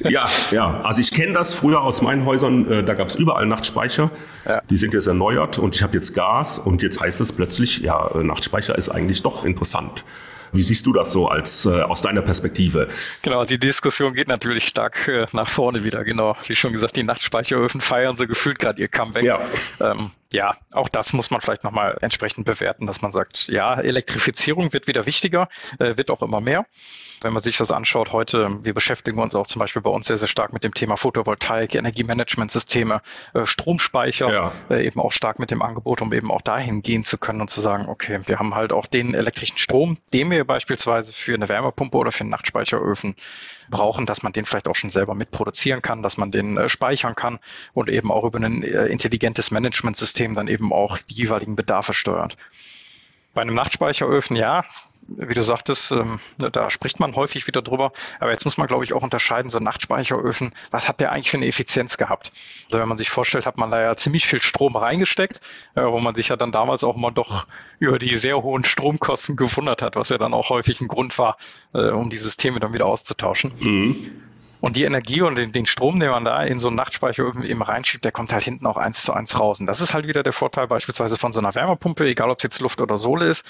(laughs) ja, ja. Also ich kenne das früher aus meinen Häusern, äh, da gab es überall Nachtspeicher. Ja. Die sind jetzt erneuert und ich habe jetzt Gas und jetzt heißt es plötzlich, ja, Nachtspeicher ist eigentlich doch interessant. Wie siehst du das so als äh, aus deiner Perspektive? Genau, die Diskussion geht natürlich stark äh, nach vorne wieder. Genau, wie schon gesagt, die Nachtspeicheröfen feiern so gefühlt gerade ihr Comeback. Ja. Ähm, ja, auch das muss man vielleicht nochmal entsprechend bewerten, dass man sagt, ja, Elektrifizierung wird wieder wichtiger, äh, wird auch immer mehr. Wenn man sich das anschaut heute, wir beschäftigen uns auch zum Beispiel bei uns sehr, sehr stark mit dem Thema Photovoltaik, Energiemanagementsysteme, äh, Stromspeicher, ja. äh, eben auch stark mit dem Angebot, um eben auch dahin gehen zu können und zu sagen, okay, wir haben halt auch den elektrischen Strom, den wir beispielsweise für eine Wärmepumpe oder für einen Nachtspeicheröfen brauchen, dass man den vielleicht auch schon selber mitproduzieren kann, dass man den äh, speichern kann und eben auch über ein äh, intelligentes Managementsystem dann eben auch die jeweiligen Bedarfe steuert. Bei einem Nachtspeicheröfen, ja, wie du sagtest, ähm, da spricht man häufig wieder drüber. Aber jetzt muss man, glaube ich, auch unterscheiden, so ein Nachtspeicheröfen, was hat der eigentlich für eine Effizienz gehabt? Also wenn man sich vorstellt, hat man da ja ziemlich viel Strom reingesteckt, äh, wo man sich ja dann damals auch mal doch über die sehr hohen Stromkosten gewundert hat, was ja dann auch häufig ein Grund war, äh, um die Systeme dann wieder auszutauschen. Mhm. Und die Energie und den, den, Strom, den man da in so einen Nachtspeicher eben reinschiebt, der kommt halt hinten auch eins zu eins raus. Und das ist halt wieder der Vorteil beispielsweise von so einer Wärmepumpe, egal ob es jetzt Luft oder Sohle ist.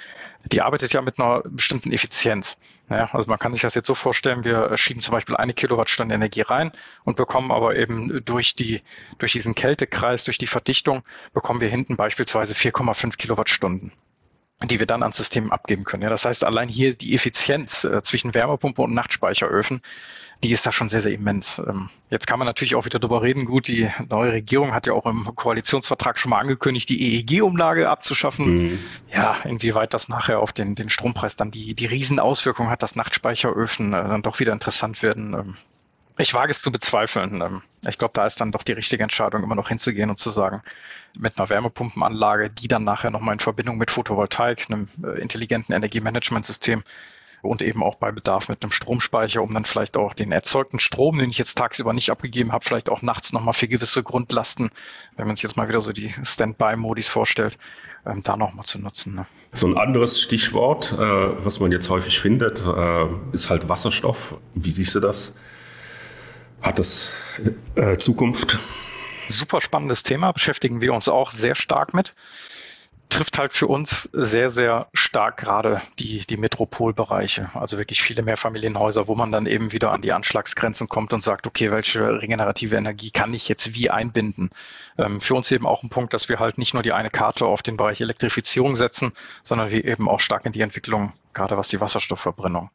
Die arbeitet ja mit einer bestimmten Effizienz. Ja, also man kann sich das jetzt so vorstellen, wir schieben zum Beispiel eine Kilowattstunde Energie rein und bekommen aber eben durch die, durch diesen Kältekreis, durch die Verdichtung, bekommen wir hinten beispielsweise 4,5 Kilowattstunden die wir dann ans System abgeben können. Ja, das heißt, allein hier die Effizienz äh, zwischen Wärmepumpe und Nachtspeicheröfen die ist da schon sehr, sehr immens. Ähm, jetzt kann man natürlich auch wieder drüber reden. Gut, die neue Regierung hat ja auch im Koalitionsvertrag schon mal angekündigt, die EEG-Umlage abzuschaffen. Mhm. Ja, inwieweit das nachher auf den, den Strompreis dann die, die Riesenauswirkung hat, dass Nachtspeicheröfen äh, dann doch wieder interessant werden. Ähm, ich wage es zu bezweifeln. Ähm, ich glaube, da ist dann doch die richtige Entscheidung, immer noch hinzugehen und zu sagen, mit einer Wärmepumpenanlage, die dann nachher nochmal in Verbindung mit Photovoltaik, einem äh, intelligenten Energiemanagementsystem und eben auch bei Bedarf mit einem Stromspeicher, um dann vielleicht auch den erzeugten Strom, den ich jetzt tagsüber nicht abgegeben habe, vielleicht auch nachts nochmal für gewisse Grundlasten, wenn man sich jetzt mal wieder so die Standby-Modis vorstellt, ähm, da nochmal zu nutzen. Ne? So ein anderes Stichwort, äh, was man jetzt häufig findet, äh, ist halt Wasserstoff. Wie siehst du das? Hat das äh, Zukunft? Super spannendes Thema, beschäftigen wir uns auch sehr stark mit trifft halt für uns sehr, sehr stark gerade die, die Metropolbereiche, also wirklich viele Mehrfamilienhäuser, wo man dann eben wieder an die Anschlagsgrenzen kommt und sagt, okay, welche regenerative Energie kann ich jetzt wie einbinden? Ähm, für uns eben auch ein Punkt, dass wir halt nicht nur die eine Karte auf den Bereich Elektrifizierung setzen, sondern wir eben auch stark in die Entwicklung, gerade was die Wasserstoffverbrennung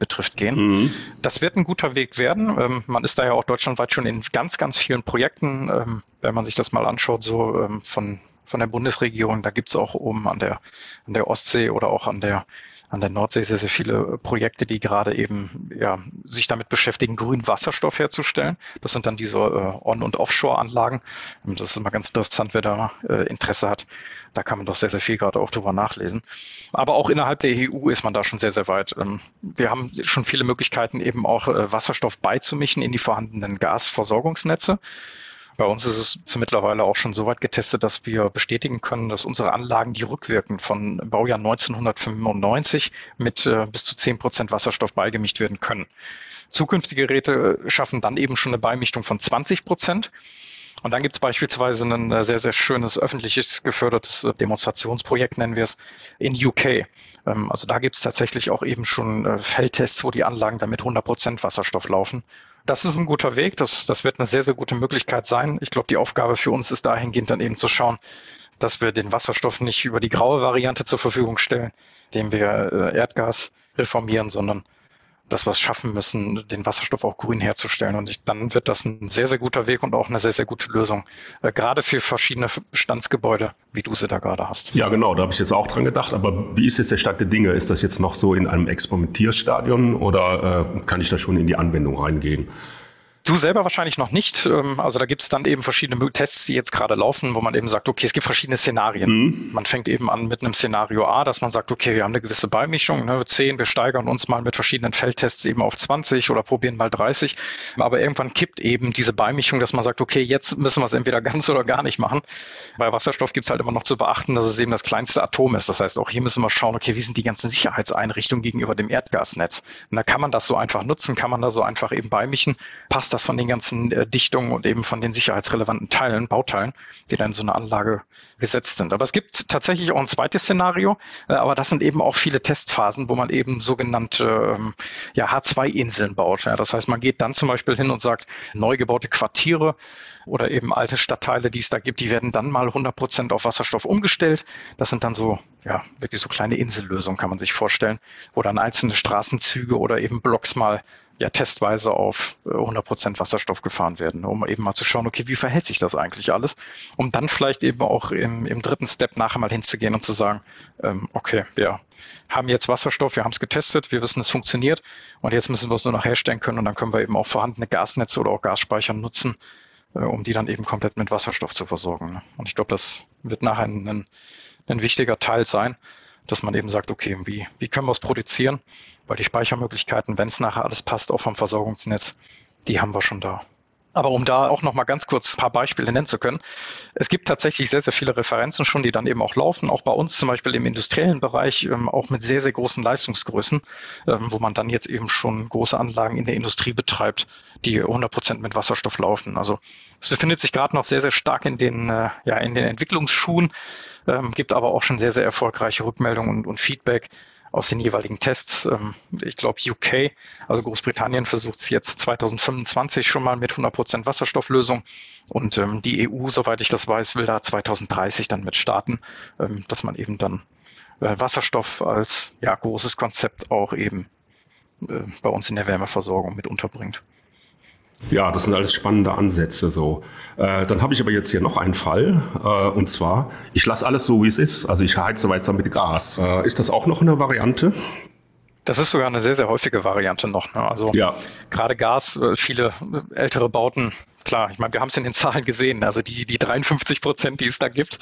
betrifft, gehen. Mhm. Das wird ein guter Weg werden. Ähm, man ist da ja auch deutschlandweit schon in ganz, ganz vielen Projekten, ähm, wenn man sich das mal anschaut, so ähm, von von der Bundesregierung. Da gibt es auch oben an der, an der Ostsee oder auch an der, an der Nordsee sehr, sehr viele Projekte, die gerade eben ja, sich damit beschäftigen, grünen Wasserstoff herzustellen. Das sind dann diese äh, On- und Offshore-Anlagen. Das ist immer ganz interessant, wer da äh, Interesse hat. Da kann man doch sehr, sehr viel gerade auch drüber nachlesen. Aber auch innerhalb der EU ist man da schon sehr, sehr weit. Ähm, wir haben schon viele Möglichkeiten, eben auch äh, Wasserstoff beizumischen in die vorhandenen Gasversorgungsnetze. Bei uns ist es mittlerweile auch schon so weit getestet, dass wir bestätigen können, dass unsere Anlagen, die rückwirkend von Baujahr 1995 mit äh, bis zu 10 Prozent Wasserstoff beigemischt werden können. Zukünftige Geräte schaffen dann eben schon eine Beimischung von 20 Prozent. Und dann gibt es beispielsweise ein äh, sehr, sehr schönes öffentliches gefördertes äh, Demonstrationsprojekt, nennen wir es, in UK. Ähm, also da gibt es tatsächlich auch eben schon äh, Feldtests, wo die Anlagen dann mit 100 Prozent Wasserstoff laufen. Das ist ein guter Weg. Das, das wird eine sehr, sehr gute Möglichkeit sein. Ich glaube, die Aufgabe für uns ist dahingehend dann eben zu schauen, dass wir den Wasserstoff nicht über die graue Variante zur Verfügung stellen, indem wir Erdgas reformieren, sondern dass wir es schaffen müssen, den Wasserstoff auch grün herzustellen. Und ich, dann wird das ein sehr, sehr guter Weg und auch eine sehr, sehr gute Lösung, äh, gerade für verschiedene Bestandsgebäude, wie du sie da gerade hast. Ja, genau, da habe ich jetzt auch dran gedacht. Aber wie ist jetzt der Stand der Dinge? Ist das jetzt noch so in einem Experimentierstadion oder äh, kann ich da schon in die Anwendung reingehen? Du selber wahrscheinlich noch nicht. Ähm, also da gibt es dann eben verschiedene Tests, die jetzt gerade laufen, wo man eben sagt, okay, es gibt verschiedene Szenarien. Mhm. Man fängt eben an mit einem Szenario A, dass man sagt, okay, wir haben eine gewisse Beimischung, ne, 10, wir steigern uns mal mit verschiedenen Feldtests eben auf 20 oder probieren mal 30. Aber irgendwann kippt eben diese Beimischung, dass man sagt, okay, jetzt müssen wir es entweder (laughs) ganz oder gar nicht machen. Bei Wasserstoff gibt es halt immer noch zu beachten, dass es eben das kleinste Atom ist. Das heißt, auch hier müssen wir schauen, okay, wie sind die ganzen Sicherheitseinrichtungen gegenüber dem Erdgasnetz? Und da kann man das so einfach nutzen, kann man da so einfach eben beimischen. Passt das das von den ganzen äh, Dichtungen und eben von den sicherheitsrelevanten Teilen, Bauteilen, die dann in so eine Anlage gesetzt sind. Aber es gibt tatsächlich auch ein zweites Szenario, äh, aber das sind eben auch viele Testphasen, wo man eben sogenannte ähm, ja, H2-Inseln baut. Das heißt, man geht dann zum Beispiel hin und sagt, neu gebaute Quartiere oder eben alte Stadtteile, die es da gibt, die werden dann mal 100 Prozent auf Wasserstoff umgestellt. Das sind dann so, ja, wirklich so kleine Insellösungen, kann man sich vorstellen, wo dann einzelne Straßenzüge oder eben Blocks mal ja testweise auf 100 äh, Prozent Wasserstoff gefahren werden, um eben mal zu schauen, okay, wie verhält sich das eigentlich alles, um dann vielleicht eben auch im, im dritten Step nachher mal hinzugehen und zu sagen, ähm, okay, wir haben jetzt Wasserstoff, wir haben es getestet, wir wissen, es funktioniert und jetzt müssen wir es nur noch herstellen können und dann können wir eben auch vorhandene Gasnetze oder auch Gasspeicher nutzen, äh, um die dann eben komplett mit Wasserstoff zu versorgen. Ne? Und ich glaube, das wird nachher ein, ein wichtiger Teil sein, dass man eben sagt, okay, wie, wie können wir es produzieren? Weil die Speichermöglichkeiten, wenn es nachher alles passt, auch vom Versorgungsnetz, die haben wir schon da. Aber um da auch noch mal ganz kurz ein paar Beispiele nennen zu können. Es gibt tatsächlich sehr, sehr viele Referenzen schon, die dann eben auch laufen. Auch bei uns zum Beispiel im industriellen Bereich, ähm, auch mit sehr, sehr großen Leistungsgrößen, ähm, wo man dann jetzt eben schon große Anlagen in der Industrie betreibt, die 100 Prozent mit Wasserstoff laufen. Also es befindet sich gerade noch sehr, sehr stark in den, äh, ja, in den Entwicklungsschuhen, ähm, gibt aber auch schon sehr, sehr erfolgreiche Rückmeldungen und, und Feedback aus den jeweiligen Tests. Ähm, ich glaube, UK, also Großbritannien, versucht es jetzt 2025 schon mal mit 100% Wasserstofflösung. Und ähm, die EU, soweit ich das weiß, will da 2030 dann mit starten, ähm, dass man eben dann äh, Wasserstoff als ja, großes Konzept auch eben äh, bei uns in der Wärmeversorgung mit unterbringt. Ja, das sind alles spannende Ansätze so. Äh, dann habe ich aber jetzt hier noch einen Fall äh, und zwar, ich lasse alles so, wie es ist. Also ich heize weiter mit Gas. Äh, ist das auch noch eine Variante? Das ist sogar eine sehr, sehr häufige Variante noch. Ne? Also ja. gerade Gas, äh, viele ältere Bauten klar, ich meine, wir haben es in den Zahlen gesehen, also die, die 53 Prozent, die es da gibt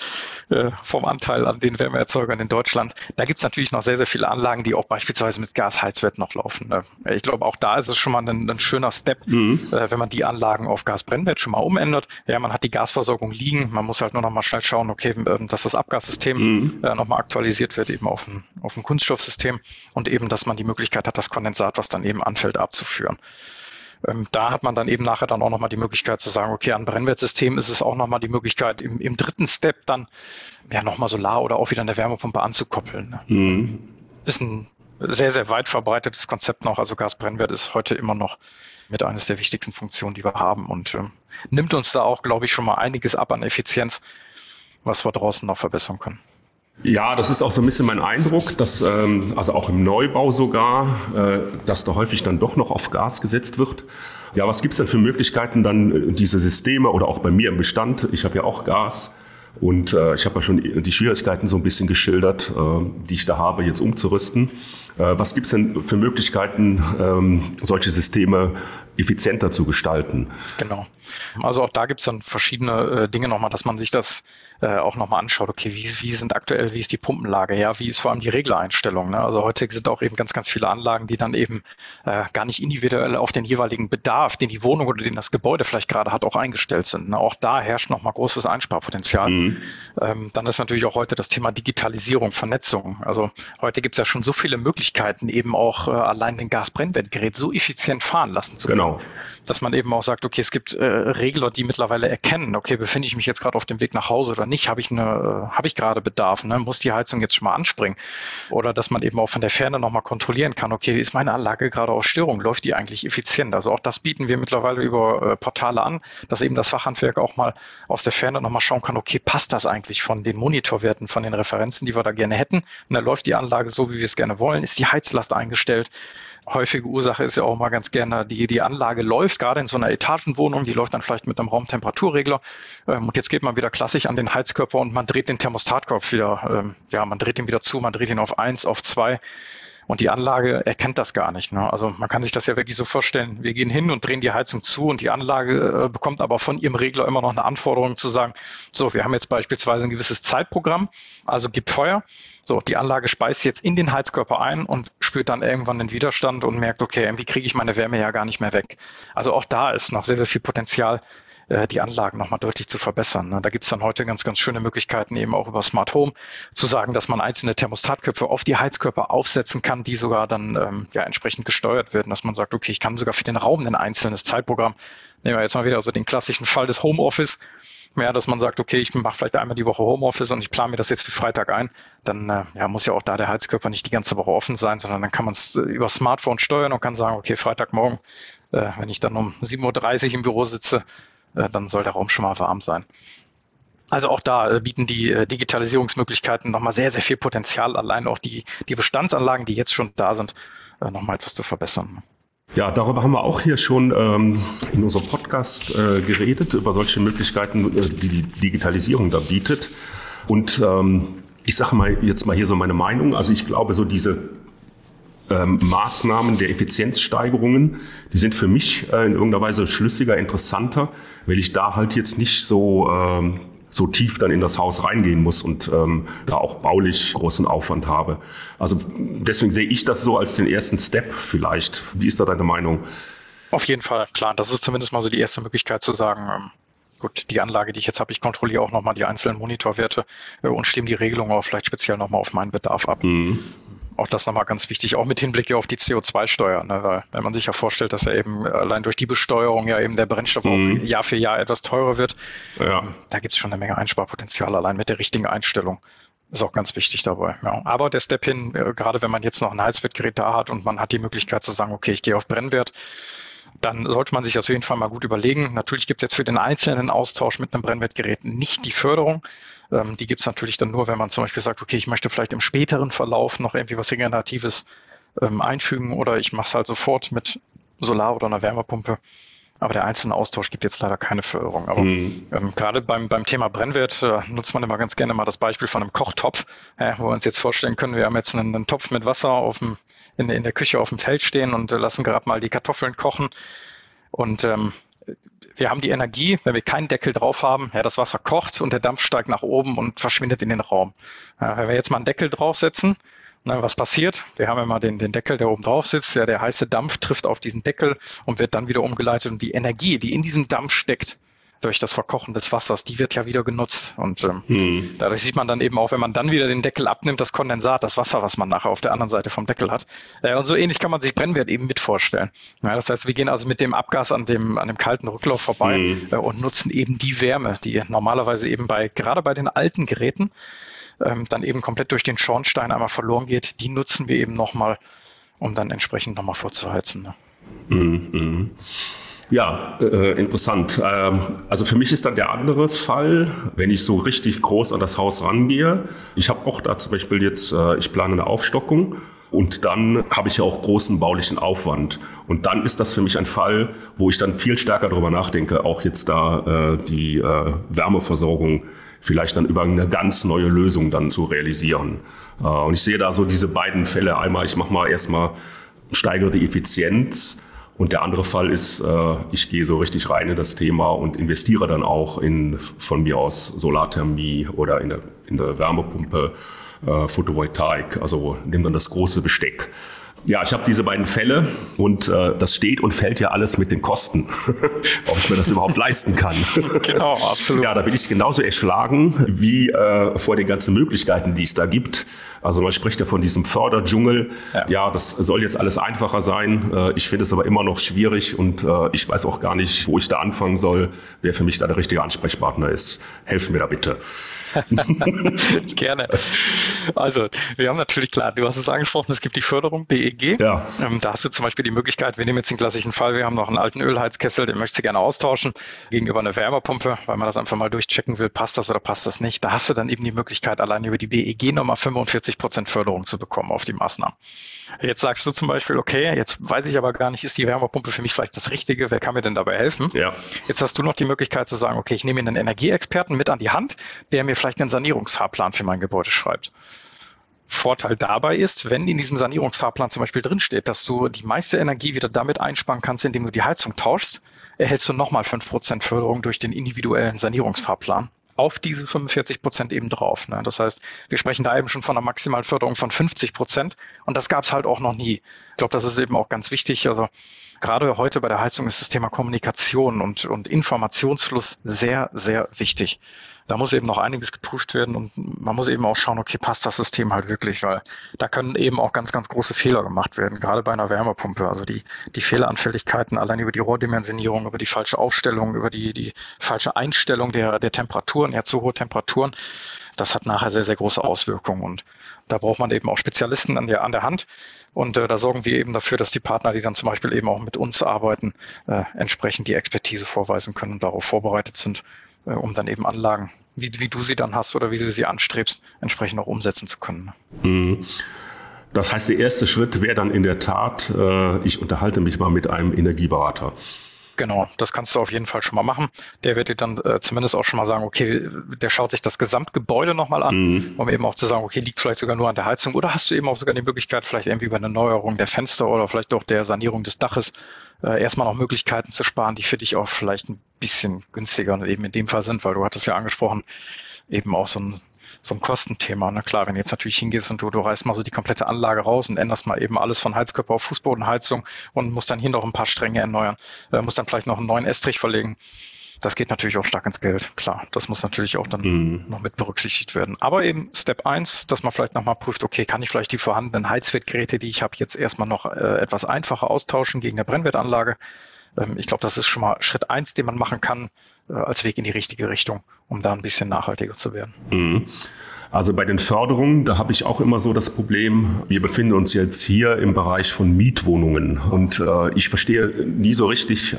äh, vom Anteil an den Wärmeerzeugern in Deutschland, da gibt es natürlich noch sehr, sehr viele Anlagen, die auch beispielsweise mit Gasheizwert noch laufen. Ne? Ich glaube, auch da ist es schon mal ein, ein schöner Step, mhm. äh, wenn man die Anlagen auf Gasbrennwert schon mal umändert. Ja, man hat die Gasversorgung liegen, man muss halt nur noch mal schnell schauen, okay, äh, dass das Abgassystem mhm. äh, nochmal aktualisiert wird, eben auf ein, auf ein Kunststoffsystem und eben, dass man die Möglichkeit hat, das Kondensat, was dann eben anfällt, abzuführen. Ähm, da hat man dann eben nachher dann auch nochmal die Möglichkeit zu sagen, okay, an Brennwertsystemen ist es auch nochmal die Möglichkeit, im, im dritten Step dann ja nochmal Solar oder auch wieder eine Wärmepumpe anzukoppeln. Ne? Mhm. Ist ein sehr, sehr weit verbreitetes Konzept noch. Also Gasbrennwert ist heute immer noch mit eines der wichtigsten Funktionen, die wir haben und ähm, nimmt uns da auch, glaube ich, schon mal einiges ab an Effizienz, was wir draußen noch verbessern können. Ja, das ist auch so ein bisschen mein Eindruck, dass ähm, also auch im Neubau sogar, äh, dass da häufig dann doch noch auf Gas gesetzt wird. Ja, was gibt's denn für Möglichkeiten, dann äh, diese Systeme oder auch bei mir im Bestand, ich habe ja auch Gas, und äh, ich habe ja schon die Schwierigkeiten so ein bisschen geschildert, äh, die ich da habe, jetzt umzurüsten. Äh, was gibt es denn für Möglichkeiten, ähm, solche Systeme effizienter zu gestalten? Genau. Also auch da gibt es dann verschiedene äh, Dinge nochmal, dass man sich das äh, auch nochmal anschaut. Okay, wie, wie sind aktuell, wie ist die Pumpenlage? Ja, wie ist vor allem die Reglereinstellung? Ne? Also heute sind auch eben ganz, ganz viele Anlagen, die dann eben äh, gar nicht individuell auf den jeweiligen Bedarf, den die Wohnung oder den das Gebäude vielleicht gerade hat, auch eingestellt sind. Ne? Auch da herrscht nochmal großes Einsparpotenzial. Mhm. Ähm, dann ist natürlich auch heute das Thema Digitalisierung, Vernetzung. Also heute gibt es ja schon so viele Möglichkeiten, eben auch äh, allein den Gasbrennwertgerät so effizient fahren lassen zu können. Genau. Dass man eben auch sagt, okay, es gibt äh, Regler, die mittlerweile erkennen, okay, befinde ich mich jetzt gerade auf dem Weg nach Hause oder nicht, habe ich eine, äh, ich gerade Bedarf, ne? muss die Heizung jetzt schon mal anspringen? Oder dass man eben auch von der Ferne nochmal kontrollieren kann, okay, ist meine Anlage gerade aus Störung, läuft die eigentlich effizient? Also auch das bieten wir mittlerweile über äh, Portale an, dass eben das Fachhandwerk auch mal aus der Ferne nochmal schauen kann, okay, passt das eigentlich von den Monitorwerten, von den Referenzen, die wir da gerne hätten? Und dann läuft die Anlage so, wie wir es gerne wollen, ist die Heizlast eingestellt? Häufige Ursache ist ja auch mal ganz gerne, die, die Anlage läuft, gerade in so einer Etagenwohnung, die läuft dann vielleicht mit einem Raumtemperaturregler. Ähm, und jetzt geht man wieder klassisch an den Heizkörper und man dreht den Thermostatkopf wieder, ähm, ja, man dreht ihn wieder zu, man dreht ihn auf eins, auf zwei und die Anlage erkennt das gar nicht. Ne? Also man kann sich das ja wirklich so vorstellen. Wir gehen hin und drehen die Heizung zu und die Anlage äh, bekommt aber von ihrem Regler immer noch eine Anforderung zu sagen, so, wir haben jetzt beispielsweise ein gewisses Zeitprogramm, also gibt Feuer. So, die Anlage speist jetzt in den Heizkörper ein und spürt dann irgendwann den Widerstand und merkt, okay, irgendwie kriege ich meine Wärme ja gar nicht mehr weg. Also auch da ist noch sehr, sehr viel Potenzial die Anlagen nochmal deutlich zu verbessern. Ne? Da gibt es dann heute ganz, ganz schöne Möglichkeiten, eben auch über Smart Home zu sagen, dass man einzelne Thermostatköpfe auf die Heizkörper aufsetzen kann, die sogar dann ähm, ja entsprechend gesteuert werden, dass man sagt, okay, ich kann sogar für den Raum ein einzelnes Zeitprogramm, nehmen wir jetzt mal wieder so den klassischen Fall des Homeoffice, ja, dass man sagt, okay, ich mache vielleicht einmal die Woche Homeoffice und ich plane mir das jetzt für Freitag ein, dann äh, ja, muss ja auch da der Heizkörper nicht die ganze Woche offen sein, sondern dann kann man es äh, über Smartphone steuern und kann sagen, okay, Freitagmorgen, äh, wenn ich dann um 7.30 Uhr im Büro sitze, äh, dann soll der Raum schon mal warm sein. Also auch da äh, bieten die äh, Digitalisierungsmöglichkeiten nochmal sehr, sehr viel Potenzial, allein auch die, die Bestandsanlagen, die jetzt schon da sind, äh, nochmal etwas zu verbessern. Ja, darüber haben wir auch hier schon ähm, in unserem Podcast äh, geredet, über solche Möglichkeiten, äh, die die Digitalisierung da bietet. Und ähm, ich sage mal jetzt mal hier so meine Meinung. Also ich glaube, so diese ähm, Maßnahmen der Effizienzsteigerungen, die sind für mich äh, in irgendeiner Weise schlüssiger, interessanter, weil ich da halt jetzt nicht so ähm, so tief dann in das Haus reingehen muss und ähm, da auch baulich großen Aufwand habe. Also deswegen sehe ich das so als den ersten Step vielleicht. Wie ist da deine Meinung? Auf jeden Fall, klar. Das ist zumindest mal so die erste Möglichkeit zu sagen, ähm, gut, die Anlage, die ich jetzt habe, ich kontrolliere auch nochmal die einzelnen Monitorwerte äh, und stimme die Regelung auch vielleicht speziell nochmal auf meinen Bedarf ab. Mhm auch das nochmal ganz wichtig, auch mit Hinblick auf die CO2-Steuer. Ne? Weil wenn man sich ja vorstellt, dass ja eben allein durch die Besteuerung ja eben der Brennstoff mhm. auch Jahr für Jahr etwas teurer wird, ja. Ähm, da gibt es schon eine Menge Einsparpotenzial allein mit der richtigen Einstellung. Ist auch ganz wichtig dabei. Ja. Aber der Step hin, äh, gerade wenn man jetzt noch ein Heizwertgerät da hat und man hat die Möglichkeit zu sagen, okay, ich gehe auf Brennwert, dann sollte man sich auf jeden Fall mal gut überlegen. Natürlich gibt es jetzt für den einzelnen Austausch mit einem Brennwertgerät nicht die Förderung. Ähm, die gibt es natürlich dann nur, wenn man zum Beispiel sagt, okay, ich möchte vielleicht im späteren Verlauf noch irgendwie was Regeneratives ähm, einfügen oder ich mache es halt sofort mit Solar oder einer Wärmepumpe. Aber der einzelne Austausch gibt jetzt leider keine Förderung. Aber mhm. ähm, gerade beim, beim Thema Brennwert äh, nutzt man immer ganz gerne mal das Beispiel von einem Kochtopf, äh, wo wir uns jetzt vorstellen können, wir haben jetzt einen, einen Topf mit Wasser auf dem, in, in der Küche auf dem Feld stehen und äh, lassen gerade mal die Kartoffeln kochen. Und ähm, wir haben die Energie, wenn wir keinen Deckel drauf haben, ja, das Wasser kocht und der Dampf steigt nach oben und verschwindet in den Raum. Ja, wenn wir jetzt mal einen Deckel draufsetzen, na, was passiert? Wir haben immer den, den Deckel, der oben drauf sitzt. Ja, der heiße Dampf trifft auf diesen Deckel und wird dann wieder umgeleitet. Und die Energie, die in diesem Dampf steckt, durch das Verkochen des Wassers, die wird ja wieder genutzt. Und ähm, hm. dadurch sieht man dann eben auch, wenn man dann wieder den Deckel abnimmt, das Kondensat, das Wasser, was man nachher auf der anderen Seite vom Deckel hat. Äh, und so ähnlich kann man sich Brennwert eben mit vorstellen. Ja, das heißt, wir gehen also mit dem Abgas an dem, an dem kalten Rücklauf vorbei hm. äh, und nutzen eben die Wärme, die normalerweise eben bei, gerade bei den alten Geräten, ähm, dann eben komplett durch den Schornstein einmal verloren geht, die nutzen wir eben nochmal, um dann entsprechend nochmal vorzuheizen. Ne? Mhm. Ja, äh, interessant. Ähm, also für mich ist dann der andere Fall, wenn ich so richtig groß an das Haus rangehe. Ich habe auch da zum Beispiel jetzt, äh, ich plane eine Aufstockung und dann habe ich ja auch großen baulichen Aufwand. Und dann ist das für mich ein Fall, wo ich dann viel stärker darüber nachdenke, auch jetzt da äh, die äh, Wärmeversorgung vielleicht dann über eine ganz neue Lösung dann zu realisieren. Äh, und ich sehe da so diese beiden Fälle. Einmal, ich mache mal erstmal steigere die Effizienz und der andere Fall ist, äh, ich gehe so richtig rein in das Thema und investiere dann auch in von mir aus Solarthermie oder in der, in der Wärmepumpe, äh, Photovoltaik, also nehme dann das große Besteck. Ja, ich habe diese beiden Fälle und äh, das steht und fällt ja alles mit den Kosten, (laughs) ob ich mir das überhaupt (laughs) leisten kann. Genau, absolut. Ja, da bin ich genauso erschlagen wie äh, vor den ganzen Möglichkeiten, die es da gibt. Also man spricht ja von diesem Förderdschungel. Ja. ja, das soll jetzt alles einfacher sein. Äh, ich finde es aber immer noch schwierig und äh, ich weiß auch gar nicht, wo ich da anfangen soll, wer für mich da der richtige Ansprechpartner ist. Helfen mir da bitte. (laughs) Gerne. Also, wir haben natürlich klar, du hast es angesprochen, es gibt die Förderung BEG. Ja. Ähm, da hast du zum Beispiel die Möglichkeit, wir nehmen jetzt den klassischen Fall, wir haben noch einen alten Ölheizkessel, den möchtest du gerne austauschen gegenüber einer Wärmepumpe, weil man das einfach mal durchchecken will, passt das oder passt das nicht. Da hast du dann eben die Möglichkeit, allein über die BEG nochmal 45 Prozent Förderung zu bekommen auf die Maßnahmen. Jetzt sagst du zum Beispiel, okay, jetzt weiß ich aber gar nicht, ist die Wärmepumpe für mich vielleicht das Richtige? Wer kann mir denn dabei helfen? Ja. Jetzt hast du noch die Möglichkeit zu sagen, okay, ich nehme einen Energieexperten mit an die Hand, der mir vielleicht einen Sanierungsfahrplan für mein Gebäude schreibt. Vorteil dabei ist, wenn in diesem Sanierungsfahrplan zum Beispiel drinsteht, dass du die meiste Energie wieder damit einsparen kannst, indem du die Heizung tauschst, erhältst du nochmal 5% Förderung durch den individuellen Sanierungsfahrplan auf diese 45 Prozent eben drauf. Ne? Das heißt, wir sprechen da eben schon von einer Maximalförderung von 50 Prozent und das gab es halt auch noch nie. Ich glaube, das ist eben auch ganz wichtig. Also gerade heute bei der Heizung ist das Thema Kommunikation und, und Informationsfluss sehr, sehr wichtig da muss eben noch einiges geprüft werden und man muss eben auch schauen, okay, passt das System halt wirklich, weil da können eben auch ganz, ganz große Fehler gemacht werden, gerade bei einer Wärmepumpe. Also die, die Fehleranfälligkeiten allein über die Rohrdimensionierung, über die falsche Aufstellung, über die, die falsche Einstellung der, der Temperaturen, ja, zu hohe Temperaturen, das hat nachher sehr, sehr große Auswirkungen. Und da braucht man eben auch Spezialisten an der, an der Hand. Und äh, da sorgen wir eben dafür, dass die Partner, die dann zum Beispiel eben auch mit uns arbeiten, äh, entsprechend die Expertise vorweisen können und darauf vorbereitet sind, um dann eben Anlagen, wie, wie du sie dann hast oder wie du sie anstrebst, entsprechend auch umsetzen zu können. Mhm. Das heißt, der erste Schritt wäre dann in der Tat, äh, ich unterhalte mich mal mit einem Energieberater. Genau, das kannst du auf jeden Fall schon mal machen. Der wird dir dann äh, zumindest auch schon mal sagen, okay, der schaut sich das Gesamtgebäude nochmal an, mhm. um eben auch zu sagen, okay, liegt vielleicht sogar nur an der Heizung oder hast du eben auch sogar die Möglichkeit, vielleicht irgendwie über eine Neuerung der Fenster oder vielleicht auch der Sanierung des Daches äh, erstmal noch Möglichkeiten zu sparen, die für dich auch vielleicht ein bisschen günstiger und eben in dem Fall sind, weil du hattest ja angesprochen, eben auch so ein so ein Kostenthema. Na klar, wenn du jetzt natürlich hingehst und du, du reißt mal so die komplette Anlage raus und änderst mal eben alles von Heizkörper auf Fußbodenheizung und musst dann hier noch ein paar Stränge erneuern, äh, musst dann vielleicht noch einen neuen Estrich verlegen. Das geht natürlich auch stark ins Geld, klar. Das muss natürlich auch dann mhm. noch mit berücksichtigt werden. Aber eben Step 1, dass man vielleicht nochmal prüft, okay, kann ich vielleicht die vorhandenen Heizwertgeräte, die ich habe, jetzt erstmal noch äh, etwas einfacher austauschen gegen eine Brennwertanlage. Ähm, ich glaube, das ist schon mal Schritt 1, den man machen kann, als Weg in die richtige Richtung, um da ein bisschen nachhaltiger zu werden. Mhm. Also bei den Förderungen, da habe ich auch immer so das Problem, wir befinden uns jetzt hier im Bereich von Mietwohnungen und äh, ich verstehe nie so richtig, äh,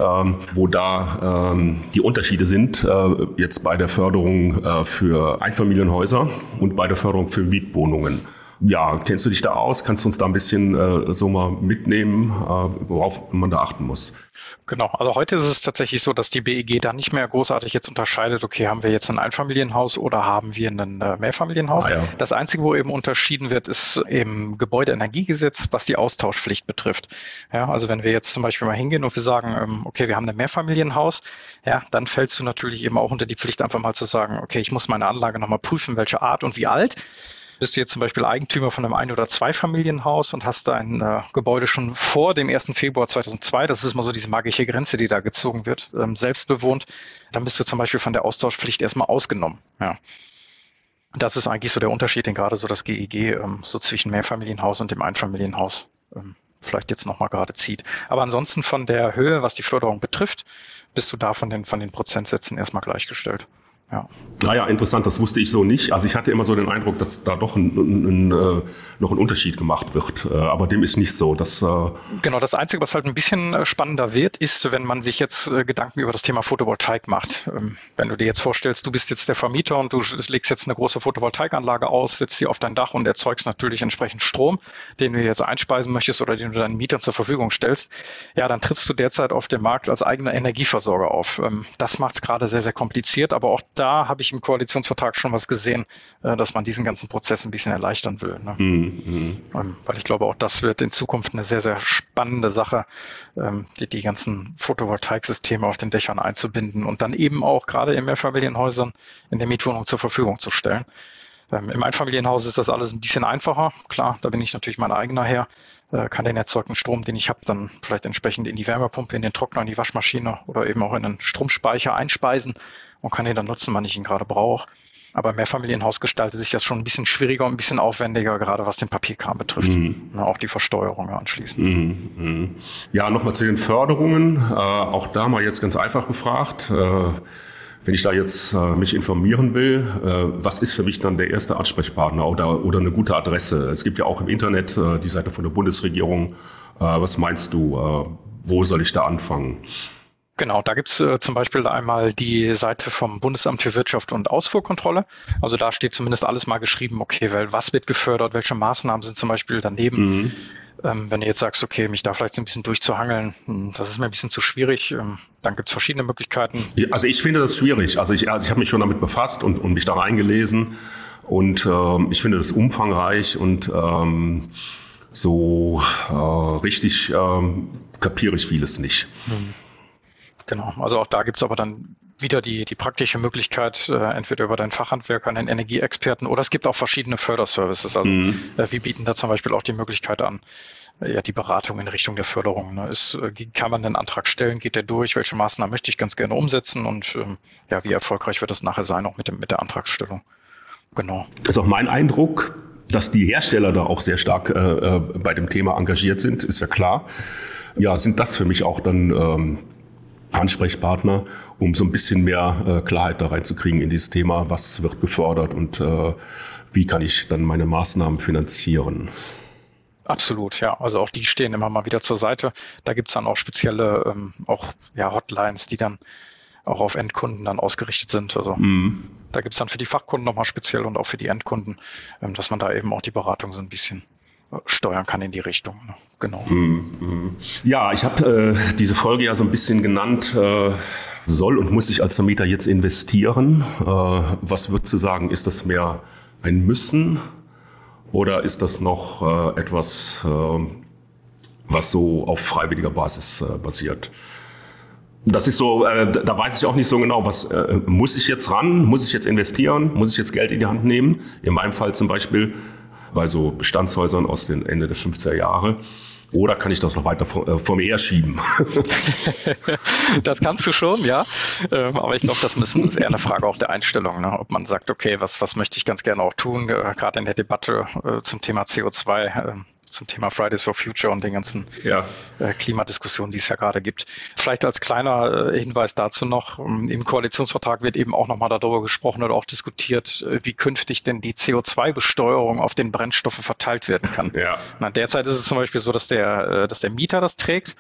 wo da äh, die Unterschiede sind, äh, jetzt bei der Förderung äh, für Einfamilienhäuser und bei der Förderung für Mietwohnungen. Ja, kennst du dich da aus? Kannst du uns da ein bisschen äh, so mal mitnehmen, worauf man da achten muss? Genau, also heute ist es tatsächlich so, dass die BEG da nicht mehr großartig jetzt unterscheidet, okay, haben wir jetzt ein Einfamilienhaus oder haben wir ein äh, Mehrfamilienhaus. Ah, ja. Das Einzige, wo eben unterschieden wird, ist im Gebäudeenergiegesetz, was die Austauschpflicht betrifft. Ja, also wenn wir jetzt zum Beispiel mal hingehen und wir sagen, ähm, okay, wir haben ein Mehrfamilienhaus, ja, dann fällst du natürlich eben auch unter die Pflicht, einfach mal zu sagen, okay, ich muss meine Anlage nochmal prüfen, welche Art und wie alt bist du jetzt zum Beispiel Eigentümer von einem Ein- oder Zweifamilienhaus und hast dein äh, Gebäude schon vor dem 1. Februar 2002, das ist mal so diese magische Grenze, die da gezogen wird, ähm, selbst bewohnt, dann bist du zum Beispiel von der Austauschpflicht erstmal ausgenommen. Ja. Das ist eigentlich so der Unterschied, den gerade so das GEG ähm, so zwischen Mehrfamilienhaus und dem Einfamilienhaus ähm, vielleicht jetzt nochmal gerade zieht. Aber ansonsten von der Höhe, was die Förderung betrifft, bist du da von den, von den Prozentsätzen erstmal gleichgestellt. Ja. Naja, interessant, das wusste ich so nicht. Also ich hatte immer so den Eindruck, dass da doch ein, ein, ein, äh, noch ein Unterschied gemacht wird. Äh, aber dem ist nicht so. Das, äh genau, das Einzige, was halt ein bisschen spannender wird, ist, wenn man sich jetzt Gedanken über das Thema Photovoltaik macht. Ähm, wenn du dir jetzt vorstellst, du bist jetzt der Vermieter und du legst jetzt eine große Photovoltaikanlage aus, setzt sie auf dein Dach und erzeugst natürlich entsprechend Strom, den du jetzt einspeisen möchtest oder den du deinen Mietern zur Verfügung stellst. Ja, dann trittst du derzeit auf dem Markt als eigener Energieversorger auf. Ähm, das macht es gerade sehr, sehr kompliziert, aber auch da habe ich im Koalitionsvertrag schon was gesehen, äh, dass man diesen ganzen Prozess ein bisschen erleichtern will. Ne? Mhm. Weil ich glaube, auch das wird in Zukunft eine sehr, sehr spannende Sache, ähm, die, die ganzen Photovoltaiksysteme auf den Dächern einzubinden und dann eben auch gerade in Mehrfamilienhäusern in der Mietwohnung zur Verfügung zu stellen. Ähm, Im Einfamilienhaus ist das alles ein bisschen einfacher. Klar, da bin ich natürlich mein eigener Herr, äh, kann den erzeugten Strom, den ich habe, dann vielleicht entsprechend in die Wärmepumpe, in den Trockner, in die Waschmaschine oder eben auch in einen Stromspeicher einspeisen und kann ihn dann nutzen, wann ich ihn gerade brauche. Aber im Mehrfamilienhaus gestaltet sich das schon ein bisschen schwieriger und ein bisschen aufwendiger, gerade was den Papierkram betrifft. Mhm. auch die Versteuerung anschließend. Mhm. mhm. Ja, nochmal zu den Förderungen. Äh, auch da mal jetzt ganz einfach gefragt. Äh, wenn ich da jetzt äh, mich informieren will, äh, was ist für mich dann der erste Ansprechpartner oder, oder eine gute Adresse? Es gibt ja auch im Internet äh, die Seite von der Bundesregierung. Äh, was meinst du? Äh, wo soll ich da anfangen? Genau, da gibt's äh, zum Beispiel einmal die Seite vom Bundesamt für Wirtschaft und Ausfuhrkontrolle. Also da steht zumindest alles mal geschrieben, okay, weil was wird gefördert, welche Maßnahmen sind zum Beispiel daneben. Mhm. Ähm, wenn du jetzt sagst, okay, mich da vielleicht so ein bisschen durchzuhangeln, hm, das ist mir ein bisschen zu schwierig, ähm, dann gibt's verschiedene Möglichkeiten. Also ich finde das schwierig. Also ich, also ich habe mich schon damit befasst und, und mich da reingelesen und ähm, ich finde das umfangreich und ähm, so äh, richtig ähm, kapiere ich vieles nicht. Mhm. Genau, also auch da gibt's aber dann wieder die, die praktische Möglichkeit, äh, entweder über deinen Fachhandwerker, einen Energieexperten oder es gibt auch verschiedene Förderservices. Also mhm. äh, wir bieten da zum Beispiel auch die Möglichkeit an, äh, ja, die Beratung in Richtung der Förderung. Ne? Ist, äh, kann man den Antrag stellen, geht der durch, welche Maßnahmen möchte ich ganz gerne umsetzen und ähm, ja, wie erfolgreich wird das nachher sein, auch mit, dem, mit der Antragsstellung. Genau. Das ist auch mein Eindruck, dass die Hersteller da auch sehr stark äh, äh, bei dem Thema engagiert sind, ist ja klar. Ja, sind das für mich auch dann ähm, Ansprechpartner, um so ein bisschen mehr äh, Klarheit da reinzukriegen in dieses Thema, was wird gefördert und äh, wie kann ich dann meine Maßnahmen finanzieren. Absolut, ja. Also auch die stehen immer mal wieder zur Seite. Da gibt's dann auch spezielle ähm, auch ja, Hotlines, die dann auch auf Endkunden dann ausgerichtet sind. Also mm. da gibt's dann für die Fachkunden nochmal speziell und auch für die Endkunden, ähm, dass man da eben auch die Beratung so ein bisschen steuern kann in die Richtung. Genau. Mhm. Ja, ich habe äh, diese Folge ja so ein bisschen genannt, äh, soll und muss ich als Vermieter jetzt investieren? Äh, was würdest du sagen, ist das mehr ein Müssen oder ist das noch äh, etwas, äh, was so auf freiwilliger Basis äh, basiert? Das ist so, äh, da weiß ich auch nicht so genau, was muss ich jetzt ran, muss ich jetzt investieren, muss ich jetzt Geld in die Hand nehmen? In meinem Fall zum Beispiel bei so Bestandshäusern aus den Ende der 50er Jahre. Oder kann ich das noch weiter vor, äh, vor mir herschieben? (laughs) das kannst du schon, ja. Ähm, aber ich glaube, das müssen, ist eher eine Frage auch der Einstellung. Ne? Ob man sagt, okay, was, was möchte ich ganz gerne auch tun, äh, gerade in der Debatte äh, zum Thema CO2 zum Thema Fridays for Future und den ganzen ja. äh, Klimadiskussionen, die es ja gerade gibt. Vielleicht als kleiner äh, Hinweis dazu noch, ähm, im Koalitionsvertrag wird eben auch nochmal darüber gesprochen oder auch diskutiert, äh, wie künftig denn die CO2-Besteuerung auf den Brennstoffe verteilt werden kann. Ja. Na, derzeit ist es zum Beispiel so, dass der, dass der Mieter das trägt.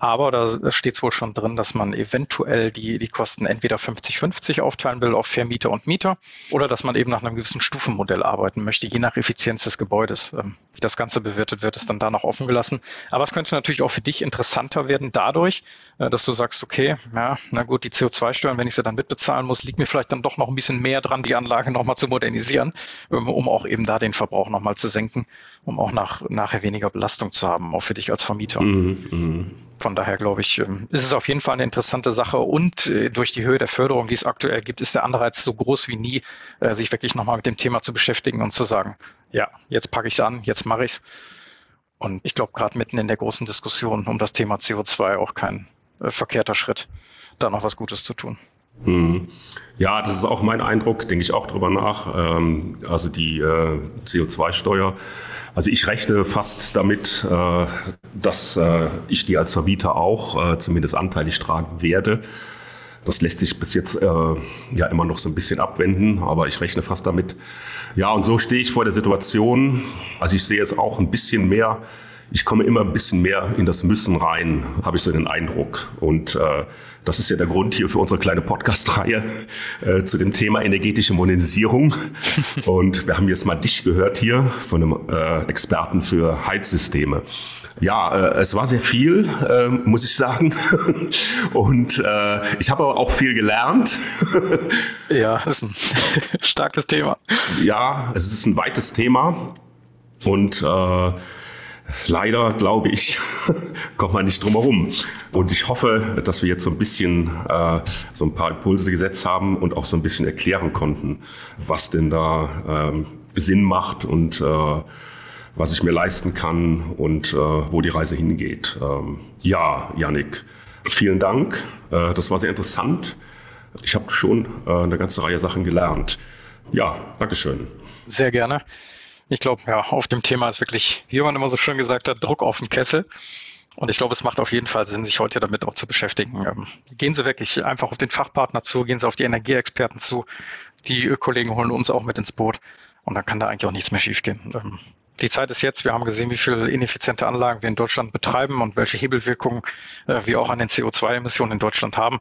Aber da steht es wohl schon drin, dass man eventuell die, die Kosten entweder 50-50 aufteilen will auf Vermieter und Mieter oder dass man eben nach einem gewissen Stufenmodell arbeiten möchte, je nach Effizienz des Gebäudes. Ähm, wie das Ganze bewertet wird, ist dann da noch offen gelassen. Aber es könnte natürlich auch für dich interessanter werden dadurch, äh, dass du sagst, okay, ja, na gut, die CO2-Steuern, wenn ich sie dann mitbezahlen muss, liegt mir vielleicht dann doch noch ein bisschen mehr dran, die Anlage nochmal zu modernisieren, ähm, um auch eben da den Verbrauch nochmal zu senken, um auch nach, nachher weniger Belastung zu haben, auch für dich als Vermieter. Mhm, mh von daher glaube ich, ähm, ist es auf jeden Fall eine interessante Sache und äh, durch die Höhe der Förderung, die es aktuell gibt, ist der Anreiz so groß wie nie, äh, sich wirklich nochmal mit dem Thema zu beschäftigen und zu sagen, ja, jetzt packe ich es an, jetzt mache ich es. Und ich glaube, gerade mitten in der großen Diskussion um das Thema CO2 auch kein äh, verkehrter Schritt, da noch was Gutes zu tun. Hm. Ja, das ist auch mein Eindruck, denke ich auch drüber nach. Ähm, also die äh, CO2-Steuer. Also ich rechne fast damit, äh, dass äh, ich die als Vermieter auch zumindest anteilig tragen werde. Das lässt sich bis jetzt ja immer noch so ein bisschen abwenden, aber ich rechne fast damit. Ja, und so stehe ich vor der Situation. Also ich sehe es auch ein bisschen mehr ich komme immer ein bisschen mehr in das Müssen rein, habe ich so den Eindruck. Und äh, das ist ja der Grund hier für unsere kleine Podcast-Reihe äh, zu dem Thema energetische Modernisierung. (laughs) Und wir haben jetzt mal dich gehört hier von einem äh, Experten für Heizsysteme. Ja, äh, es war sehr viel, äh, muss ich sagen. (laughs) Und äh, ich habe aber auch viel gelernt. (laughs) ja, das ist ein starkes Thema. Ja, es ist ein weites Thema. Und äh, leider, glaube ich, (laughs) kommt man nicht drum herum. Und ich hoffe, dass wir jetzt so ein bisschen äh, so ein paar Impulse gesetzt haben und auch so ein bisschen erklären konnten, was denn da ähm, Sinn macht und äh, was ich mir leisten kann und äh, wo die Reise hingeht. Ähm, ja, Yannick, vielen Dank. Äh, das war sehr interessant. Ich habe schon äh, eine ganze Reihe Sachen gelernt. Ja, Dankeschön. Sehr gerne. Ich glaube, ja, auf dem Thema ist wirklich, wie man immer so schön gesagt hat, Druck auf den Kessel. Und ich glaube, es macht auf jeden Fall Sinn, sich heute damit auch zu beschäftigen. Ähm, gehen Sie wirklich einfach auf den Fachpartner zu, gehen Sie auf die Energieexperten zu. Die Kollegen holen uns auch mit ins Boot. Und dann kann da eigentlich auch nichts mehr schiefgehen. Die Zeit ist jetzt. Wir haben gesehen, wie viele ineffiziente Anlagen wir in Deutschland betreiben und welche Hebelwirkungen äh, wir auch an den CO2-Emissionen in Deutschland haben.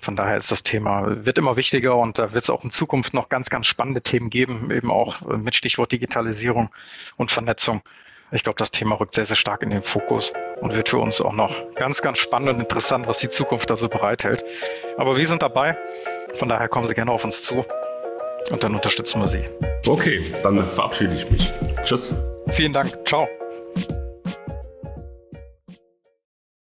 Von daher ist das Thema, wird immer wichtiger und da wird es auch in Zukunft noch ganz, ganz spannende Themen geben, eben auch mit Stichwort Digitalisierung und Vernetzung. Ich glaube, das Thema rückt sehr, sehr stark in den Fokus und wird für uns auch noch ganz, ganz spannend und interessant, was die Zukunft da so bereithält. Aber wir sind dabei. Von daher kommen Sie gerne auf uns zu und dann unterstützen wir Sie. Okay, dann verabschiede ich mich. Tschüss. Vielen Dank. Ciao.